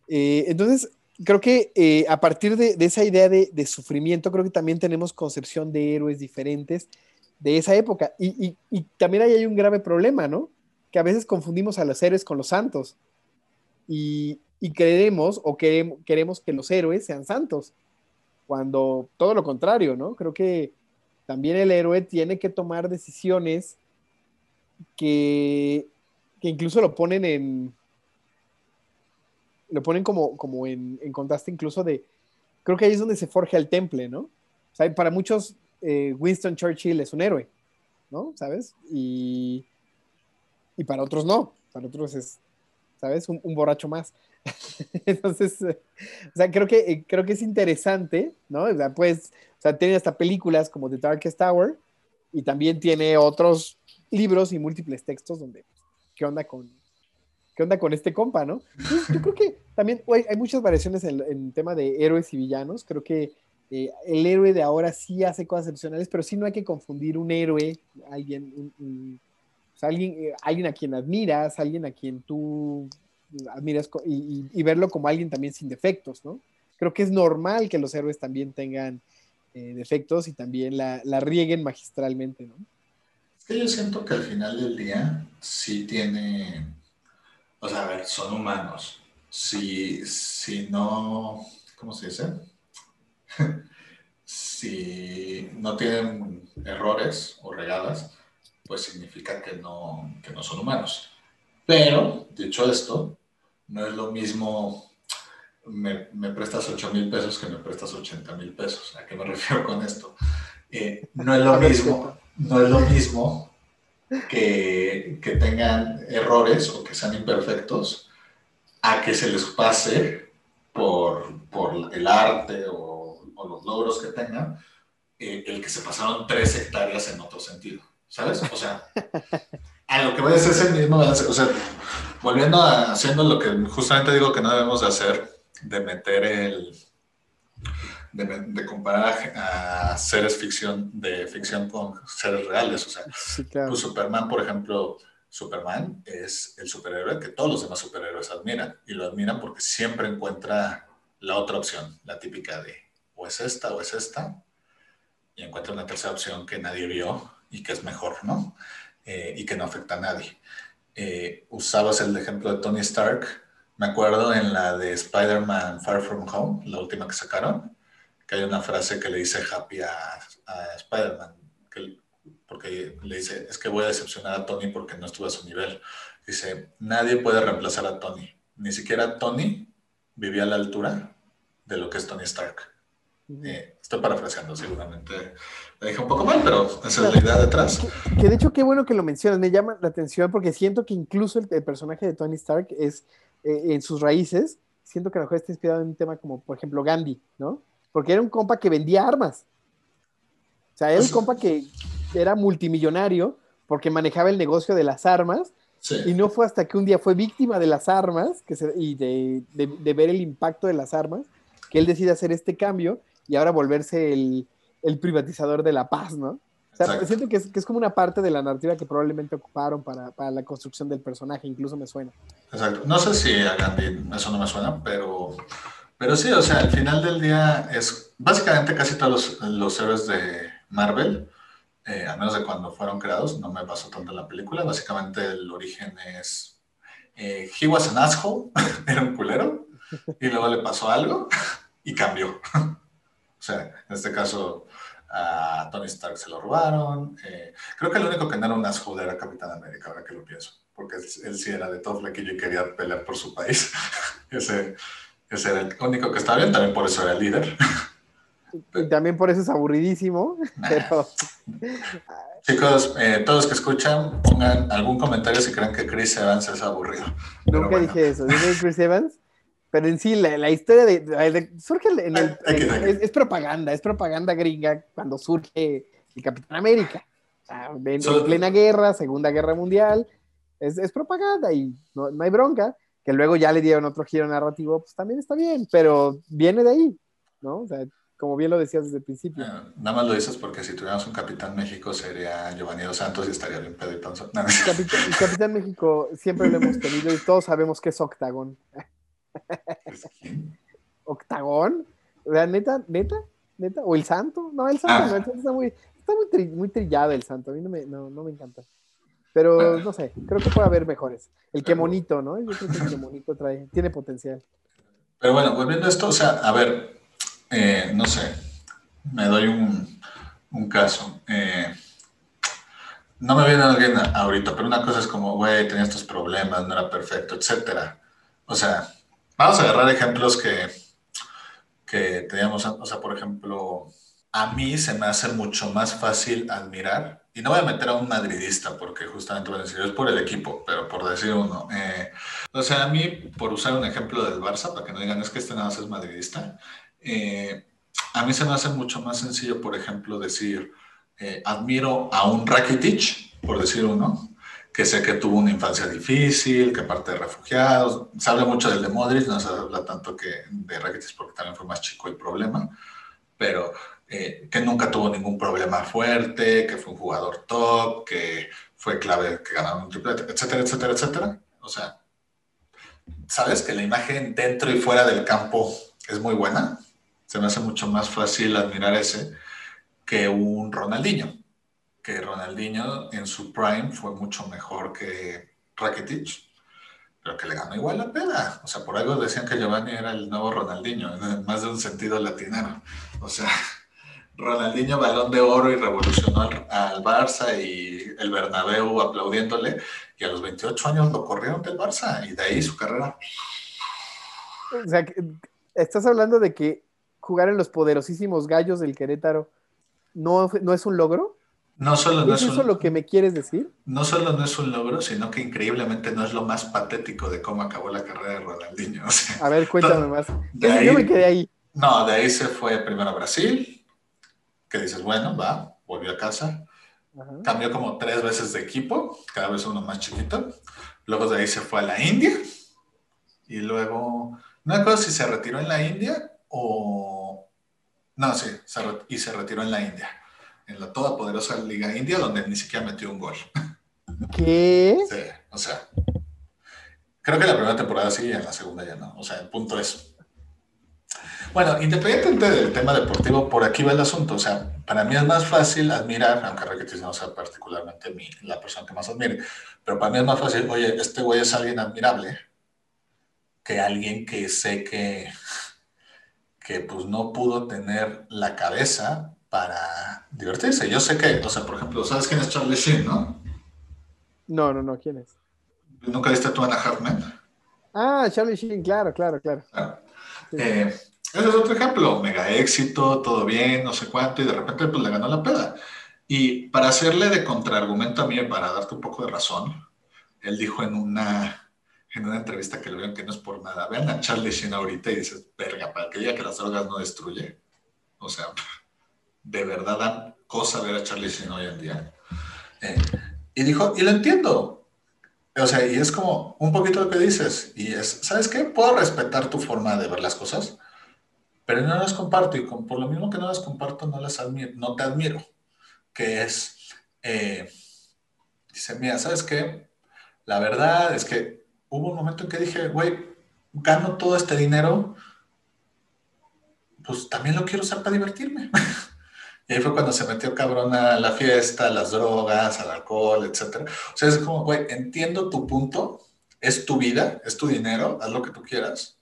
Eh, entonces, creo que eh, a partir de, esa idea de, sufrimiento, creo que también tenemos concepción de héroes diferentes de esa época. Y, y también ahí hay un grave problema, ¿no? Que a veces confundimos a los héroes con los santos y, y creemos o queremos, queremos que los héroes sean santos, cuando todo lo contrario, ¿no? Creo que también el héroe tiene que tomar decisiones que, que incluso lo ponen en, lo ponen como, como en, en, contraste incluso de, creo que ahí es donde se forja el temple, ¿no? O sea, para muchos eh, Winston Churchill es un héroe, ¿no? ¿Sabes? Y, y para otros no, para otros es, ¿sabes? Un, borracho más. Entonces, o sea, creo que, eh, creo que es interesante, ¿no? O sea, pues, o sea, tiene hasta películas como The Darkest Tower y también tiene otros libros y múltiples textos donde, ¿qué onda con, qué onda con este compa, no? yo creo que también hay, muchas variaciones en el tema de héroes y villanos. Creo que eh, el héroe de ahora sí hace cosas excepcionales, pero sí no hay que confundir un héroe, alguien, un alguien, eh, alguien a quien admiras, alguien a quien tú admiras y, verlo como alguien también sin defectos, ¿no? Creo que es normal que los héroes también tengan eh, defectos y también la, rieguen magistralmente, ¿no? Es que yo siento que al final del día sí tiene, o sea, a ver, son humanos. Si, si no, ¿cómo se dice? si no tienen errores o regadas, pues significa que no, que no son humanos. Pero, dicho esto, no es lo mismo, me, me prestas 8 mil pesos que me prestas 80 mil pesos. ¿A qué me refiero con esto? Eh, no es lo mismo, no es lo mismo que, que, tengan errores o que sean imperfectos a que se les pase por, por el arte o, o, los logros que tengan eh, el que se pasaron tres hectáreas en otro sentido. ¿Sabes? O sea, a lo que voy a decir es el mismo, o sea, volviendo a haciendo lo que justamente digo que no debemos de hacer, de meter el, de, comparar a seres ficción, de ficción con seres reales, o sea, pues Superman, por ejemplo, Superman es el superhéroe que todos los demás superhéroes admiran, y lo admiran porque siempre encuentra la otra opción, la típica de o es esta o es esta, y encuentra una tercera opción que nadie vio y que es mejor, ¿no? Eh, y que no afecta a nadie. Eh, usabas el ejemplo de Tony Stark, me acuerdo en la de Spider-Man Far From Home, la última que sacaron, que hay una frase que le dice Happy a, Spider-Man, porque le dice, es que voy a decepcionar a Tony porque no estuve a su nivel. Dice, nadie puede reemplazar a Tony, ni siquiera Tony vivía a la altura de lo que es Tony Stark. Eh, estoy parafraseando, seguramente me dije un poco mal, pero esa es la idea detrás. Que, de hecho, qué bueno que lo mencionas, me llama la atención porque siento que incluso el, personaje de Tony Stark es, eh, en sus raíces, siento que a lo mejor está inspirado en un tema como, por ejemplo, Gandhi, ¿no? Porque era un compa que vendía armas. O sea, era un pues compa que era multimillonario porque manejaba el negocio de las armas Y no fue hasta que un día fue víctima de las armas que y de, de, ver el impacto de las armas que él decide hacer este cambio y ahora volverse el, el privatizador de la paz, ¿no? O sea, siento que es, que es, como una parte de la narrativa que probablemente ocuparon para, para, la construcción del personaje, incluso me suena. Exacto. No sé si a Gandhi eso no me suena, pero, pero sí, o sea, al final del día es básicamente casi todos los, los héroes de Marvel eh, al menos de cuando fueron creados, no me pasó tanto en la película. Básicamente el origen es, eh, he was an asshole, era un culero, y luego le pasó algo y cambió. o sea, en este caso a Tony Stark se lo robaron. Eh, creo que el único que no era un asshole era Capitán América, ahora que lo pienso, porque él, sí era de todo flequillo y quería pelear por su país. ese, ese era el único que estaba bien, también por eso era el líder. Y también por eso es aburridísimo, pero... Chicos, eh, todos que escuchan, pongan algún comentario si creen que Chris Evans es aburrido. Nunca dije eso, dije Chris Evans, pero en sí la, historia de, surge en el, es, propaganda, es propaganda gringa cuando surge el Capitán América. en, plena guerra, Segunda Guerra Mundial, es, es propaganda y no, no hay bronca, que luego ya le dieron otro giro narrativo, pues también está bien, pero viene de ahí, ¿no? O sea, como bien lo decías desde el principio. Eh, nada más lo dices porque si tuviéramos un Capitán México sería Giovanni Dos Santos y estaría bien pedo y Capitán, Capitán, México siempre lo hemos tenido y todos sabemos que es Octagón. ¿Neta? ¿Neta? ¿Neta? ¿O el Santo? No, el Santo, no, el Santo está muy, está muy, trillado el Santo, a mí no me, no, no me encanta. Pero no sé, creo que puede haber mejores. El que monito, ¿no? Yo creo que el que monito trae, tiene potencial. Pero bueno, volviendo a esto, o sea, a ver, eh, no sé, me doy un, un caso. Eh, no me viene alguien ahorita, pero una cosa es como, güey, tenía estos problemas, no era perfecto, etcétera. O sea, vamos a agarrar ejemplos que, que teníamos, o sea, por ejemplo, a mí se me hace mucho más fácil admirar, y no voy a meter a un madridista porque justamente a decir, es por el equipo, pero por decir uno. Eh, o sea, a mí, por usar un ejemplo del Barça, para que no digan es que este nada más es madridista, eh, a mí se me hace mucho más sencillo, por ejemplo, decir, eh, admiro a un Rakitic, por decir uno, que sé que tuvo una infancia difícil, que parte de refugiados. Se habla mucho del de Modric, no se habla tanto que de Rakitic porque también fue más chico el problema, pero eh, que nunca tuvo ningún problema fuerte, que fue un jugador top, que fue clave que ganaron un triplete, etcétera, etcétera, etcétera. O sea, sabes que la imagen dentro y fuera del campo es muy buena se me hace mucho más fácil admirar ese que un Ronaldinho. Que Ronaldinho en su prime fue mucho mejor que Rakitic, pero que le ganó igual la pena. O sea, por algo decían que Giovanni era el nuevo Ronaldinho, en más de un sentido latinero. O sea, Ronaldinho balón de oro y revolucionó al, Barça y el Bernabéu aplaudiéndole y a los 28 años lo corrieron del Barça y de ahí su carrera. O sea, estás hablando de que jugar en los poderosísimos gallos del Querétaro no, no es un logro? No solo no ¿Es, eso lo que me quieres decir? No solo no es un logro, sino que increíblemente no es lo más patético de cómo acabó la carrera de Ronaldinho. a ver, cuéntame más. Yo me quedé ahí. No, de ahí se fue primero a Brasil, que dices, bueno, va, volvió a casa. Cambió como tres veces de equipo, cada vez uno más chiquito. Luego de ahí se fue a la India. Y luego, no cosa si se retiró en la India o... No, sí, y se retiró en la India, en la todopoderosa Liga India, donde ni siquiera metió un gol. ¿Qué? Sí, o sea, creo que la primera temporada sí y en la segunda ya no. O sea, el punto es... Bueno, independientemente del tema deportivo, por aquí va el asunto. O sea, para mí es más fácil admirar, aunque Rakitic no sea particularmente mi, la persona que más admire, pero para mí es más fácil, oye, este güey es alguien admirable que alguien que sé que que pues no pudo tener la cabeza para divertirse. Yo sé que, o sea, por ejemplo, ¿sabes quién es Charlie Sheen, no? No, no, no, ¿quién es? ¿Nunca viste tú a Half Ah, Charlie Sheen, claro, claro, claro. Eh, ese es otro ejemplo, mega éxito, todo bien, no sé cuánto, y de repente pues le ganó la peda. Y para hacerle de contraargumento a mí, para darte un poco de razón, él dijo en una en una entrevista que lo vean que no es por nada. Vean a Charlie Sheen ahorita y dices, verga, para que diga que las drogas no destruye. O sea, de verdad dan cosa ver a Charlie Sheen hoy en día. Eh, y dijo, y lo entiendo. o sea, y es como un poquito lo que dices, y es, ¿sabes qué? Puedo respetar tu forma de ver las cosas, pero no las comparto, y por lo mismo que no las comparto, no las admiro, no te admiro, que es, eh, dice, mira, ¿sabes qué? La verdad es que hubo un momento en que dije, güey, gano todo este dinero, pues también lo quiero usar para divertirme. y ahí fue cuando se metió cabrón a la fiesta, a las drogas, al alcohol, etc. O sea, es como, güey, entiendo tu punto, es tu vida, es tu dinero, haz lo que tú quieras,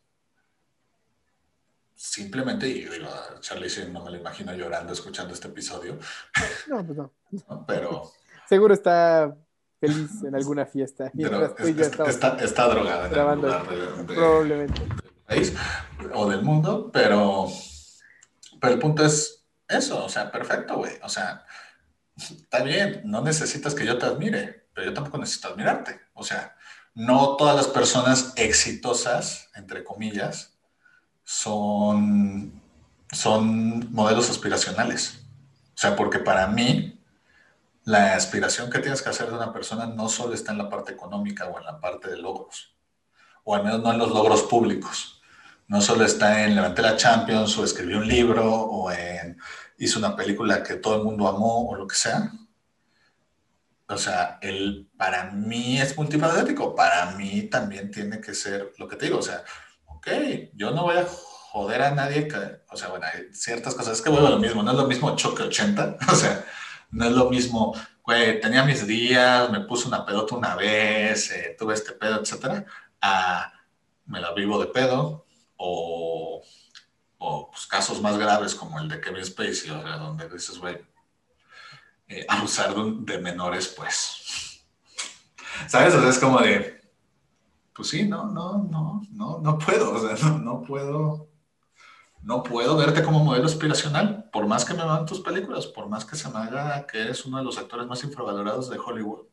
simplemente, y digo, Charlie no me lo imagino llorando escuchando este episodio. No, pues no. Pero. Seguro está feliz en alguna fiesta. está, está, drogada en probablemente. del país o del mundo, pero, pero el punto es eso, o sea, perfecto, güey. O sea, está bien, no necesitas que yo te admire, pero yo tampoco necesito admirarte. O sea, no todas las personas exitosas, entre comillas, son, son modelos aspiracionales. O sea, porque para mí, la aspiración que tienes que hacer de una persona no solo está en la parte económica o en la parte de logros, o al menos no en los logros públicos. No solo está en levanté la Champions o escribí un libro o en hice una película que todo el mundo amó o lo que sea. O sea, el, para mí es multifacético, para mí también tiene que ser lo que te digo, o sea, ok, yo no voy a joder a nadie, o sea, bueno, hay ciertas cosas, es que vuelvo a lo mismo, no es lo mismo choque 80, o sea, no es lo mismo, tenía mis días, me puse una pedota una vez, eh, tuve este pedo, etcétera, me la vivo de pedo, o, o pues, casos más graves como el de Kevin Spacey, o sea, donde dices, güey, eh, abusar de, menores, pues, ¿sabes? O sea, es como de, pues sí, no, no, no, no, no puedo, o sea, no, puedo, no puedo verte como modelo aspiracional, por más que me vean tus películas, por más que se me haga que eres uno de los actores más infravalorados de Hollywood.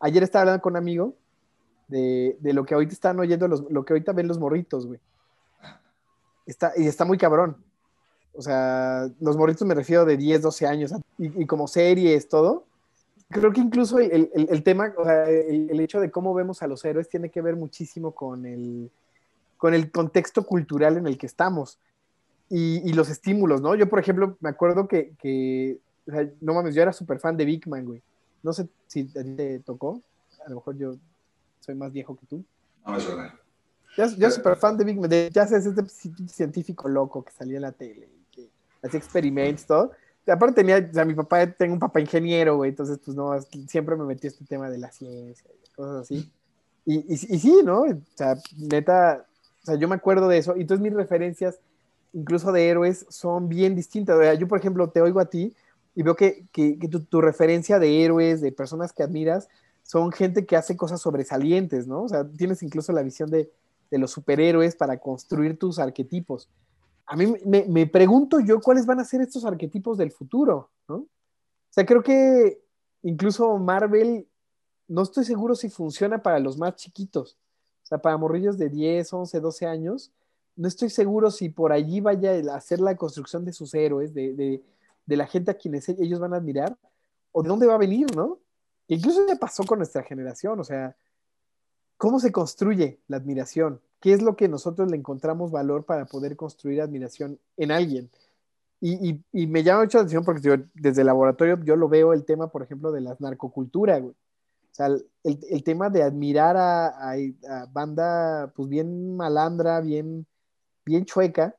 Ayer estaba hablando con un amigo de, de lo que ahorita están oyendo, lo que ahorita ven los morritos, güey. Está, y está muy cabrón. O sea, los morritos me refiero de 10, 12 años, y, como series, todo creo que incluso el, el, tema, o sea, el, hecho de cómo vemos a los héroes tiene que ver muchísimo con el, con el contexto cultural en el que estamos y, los estímulos, ¿no? Yo, por ejemplo, me acuerdo que, no mames, yo era súper fan de Big Man, güey. No sé si a ti te tocó, a lo mejor yo soy más viejo que tú. No me suena. Yo, yo súper fan de Big Man, de, ya sabes, este científico loco que salía en la tele, que hacía experimentos, todo aparte tenía, o sea, mi papá, tengo un papá ingeniero, güey, entonces pues no, siempre me metí este tema de la ciencia y cosas así. Y, y, y, sí, ¿no? O sea, neta, o sea, yo me acuerdo de eso. Y entonces mis referencias, incluso de héroes, son bien distintas. O sea, yo, por ejemplo, te oigo a ti y veo que, que, que tu, tu, referencia de héroes, de personas que admiras, son gente que hace cosas sobresalientes, ¿no? O sea, tienes incluso la visión de, de los superhéroes para construir tus arquetipos a mí me, me, pregunto yo cuáles van a ser estos arquetipos del futuro, ¿no? O sea, creo que incluso Marvel, no estoy seguro si funciona para los más chiquitos, o sea, para morrillos de 10, 11, 12 años, no estoy seguro si por allí vaya a hacer la construcción de sus héroes, de, de, de la gente a quienes ellos van a admirar, o de dónde va a venir, ¿no? incluso ya pasó con nuestra generación, o sea, ¿cómo se construye la admiración? ¿Qué es lo que nosotros le encontramos valor para poder construir admiración en alguien? Y, y, y me llama mucho la atención porque yo, desde el laboratorio yo lo veo el tema, por ejemplo, de la narcocultura, güey. O sea, el, el tema de admirar a, a, a, banda, pues bien malandra, bien, bien chueca,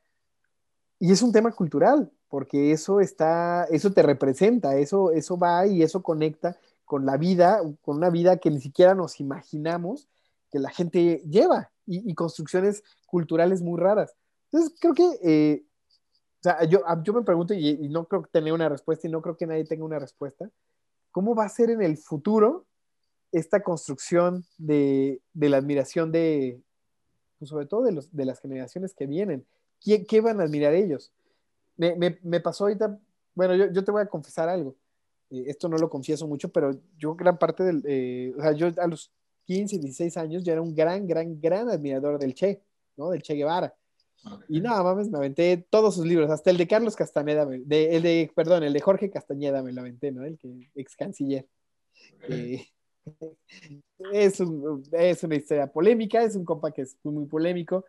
y es un tema cultural, porque eso está, eso te representa, eso, eso va y eso conecta con la vida, con una vida que ni siquiera nos imaginamos que la gente lleva y, construcciones culturales muy raras. Entonces, creo que, eh, o sea, yo, yo me pregunto y, no creo tenga una respuesta y no creo que nadie tenga una respuesta, ¿cómo va a ser en el futuro esta construcción de, de la admiración de, pues sobre todo de, los, de las generaciones que vienen? ¿Qué, qué van a admirar ellos? Me, me, me, pasó ahorita, bueno, yo, yo te voy a confesar algo. Eh, esto no lo confieso mucho, pero yo gran parte del, eh, o sea, yo a los 15, 16 años, yo era un gran, gran, gran admirador del Che, ¿no? Del Che Guevara. Okay. Y nada mames, me aventé todos sus libros, hasta el de Carlos Castaneda, de, el de, perdón, el de Jorge Castañeda me lo aventé, ¿no? El que ex canciller. Okay. Eh, es, es una historia polémica, es un compa que es muy polémico,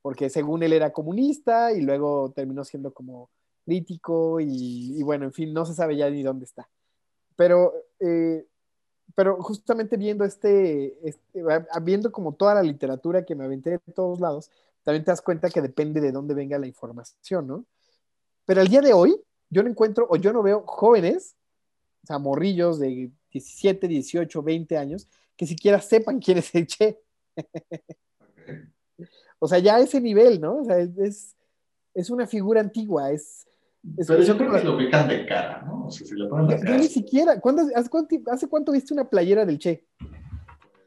porque según él era comunista y luego terminó siendo como crítico y, bueno, en fin, no se sabe ya ni dónde está. Pero, eh, pero justamente viendo este, este, viendo como toda la literatura que me aventé de todos lados, también te das cuenta que depende de dónde venga la información, ¿no? Pero al día de hoy, yo no encuentro o yo no veo jóvenes, o sea, morrillos de 17, 18, 20 años, que siquiera sepan quién es el Che. o sea, ya a ese nivel, ¿no? O sea, es, es una figura antigua, es... Pero yo creo que lo ubican de cara, ¿no? O sea, si le ponen de cara. ni siquiera, hace, cuánto, ¿hace cuánto viste una playera del Che?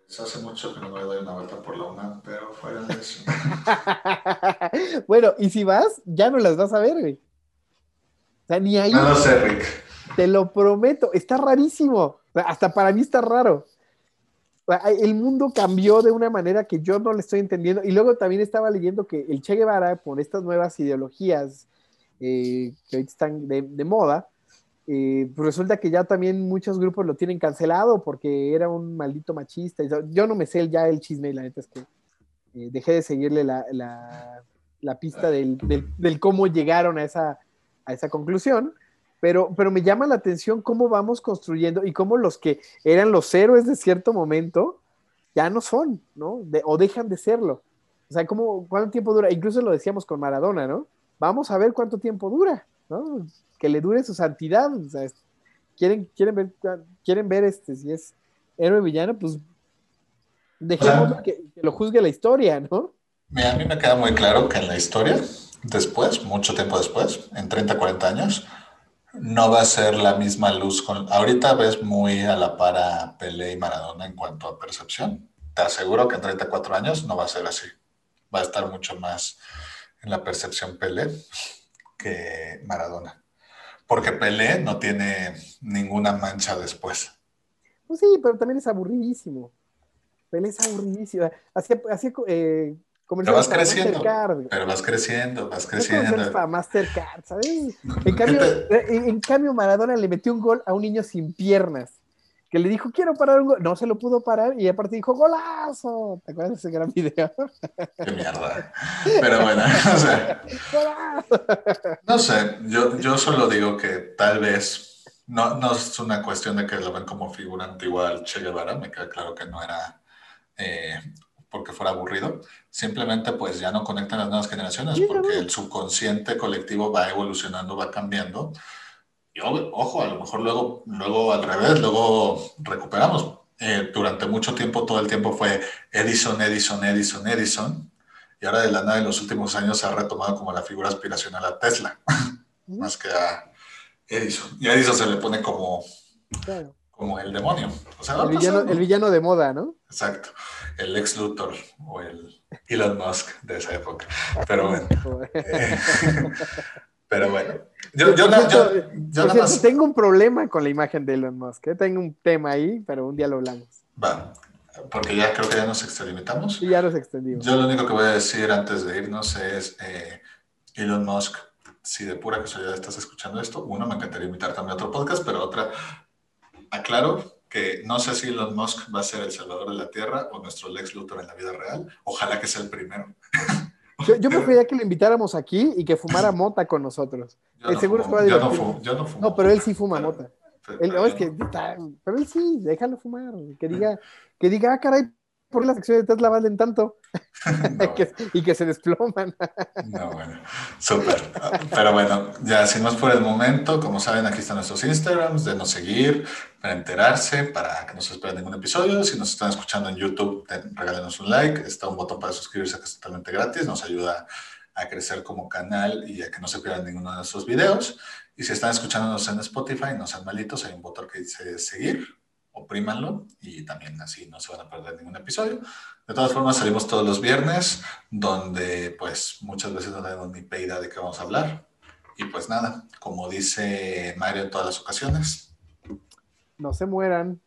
Pues hace mucho que no me doy una vuelta por la UNAM, pero fuera de eso. bueno, y si vas, ya no las vas a ver, güey. O sea, ni ahí. No lo sé, Rick. Te lo prometo, está rarísimo. Hasta para mí está raro. El mundo cambió de una manera que yo no le estoy entendiendo. Y luego también estaba leyendo que el Che Guevara, por estas nuevas ideologías eh, que hoy están de, moda, eh, pues resulta que ya también muchos grupos lo tienen cancelado porque era un maldito machista. Yo no me sé ya el chisme, y la neta es que eh, dejé de seguirle la, pista del, cómo llegaron a esa, a esa conclusión pero, pero me llama la atención cómo vamos construyendo y cómo los que eran los héroes de cierto momento ya no son, ¿no? o dejan de serlo. O sea, ¿cómo, ¿cuánto tiempo dura? Incluso lo decíamos con Maradona, ¿no? Vamos a ver cuánto tiempo dura, ¿no? Que le dure su santidad. O sea, quieren, quieren ver, quieren ver este, si es héroe villano, pues dejemos que, que, lo juzgue la historia, ¿no? a mí me queda muy claro que en la historia, después, mucho tiempo después, en 30, 40 años, no va a ser la misma luz. Con, ahorita ves muy a la para Pelé y Maradona en cuanto a percepción. Te aseguro que en 34 años no va a ser así. Va a estar mucho más en la percepción Pelé que Maradona. Porque Pelé no tiene ninguna mancha después. Pues sí, pero también es aburridísimo. Pelé es aburridísimo. Así, así eh, pero vas creciendo. Pero vas creciendo, vas creciendo. para Mastercard, ¿sabes? En cambio, eh, en cambio, Maradona le metió un gol a un niño sin piernas. Que le dijo, quiero parar un gol. No se lo pudo parar y aparte dijo, golazo. ¿Te acuerdas de ese gran video? Qué mierda. Pero bueno, o sea. No sé, yo, yo solo digo que tal vez no, no es una cuestión de que lo ven como figura antigua al Che Guevara. Me queda claro que no era eh, porque fuera aburrido, simplemente pues ya no conectan las nuevas generaciones porque el subconsciente colectivo va evolucionando, va cambiando. Y ojo, a lo mejor luego, luego al revés, luego recuperamos. Eh, durante mucho tiempo, todo el tiempo fue Edison, Edison, Edison, Edison. Y ahora de la nada en los últimos años se ha retomado como la figura aspiracional a Tesla, más que a Edison. Y a Edison se le pone como, como el demonio. el, villano, el villano de moda, ¿no? Exacto el ex Luthor o el Elon Musk de esa época. Pero bueno. pero bueno. Yo, yo, yo, Tengo un problema con la imagen de Elon Musk. ¿eh? Tengo un tema ahí, pero un día lo hablamos. Va. Porque ya creo que ya nos extralimitamos. Sí, ya nos extendimos. Yo lo único que voy a decir antes de irnos es eh, Elon Musk. Si de pura casualidad estás escuchando esto, uno, me encantaría invitar también a otro podcast, pero otra, aclaro, que no sé si Elon Musk va a ser el salvador de la Tierra o nuestro Lex Luthor en la vida real. Ojalá que sea el primero. Yo, yo preferiría que lo invitáramos aquí y que fumara mota con nosotros. Yo, no, seguro fumo, yo, no, fumo, yo no fumo. No, pero él sí fuma mota. Pero, es que, pero él sí, déjalo fumar. Que diga, que diga, ah, caray, por la sección de Tesla valen tanto y que se desploman. no, bueno, súper. Pero bueno, ya sin más por el momento, como saben, aquí están nuestros Instagrams, de nos seguir, para enterarse, para que no se esperen ningún episodio. Si nos están escuchando en YouTube, regálenos un like, está un botón para suscribirse que es totalmente gratis, nos ayuda a crecer como canal y a que no se pierdan ninguno de nuestros videos. Y si están escuchándonos en Spotify, no sean malitos, hay un botón que dice seguir oprímanlo y también así no se van a perder ningún episodio. De todas formas, salimos todos los viernes, donde pues muchas veces no tenemos ni idea de qué vamos a hablar. Y pues nada, como dice Mario en todas las ocasiones. No se mueran.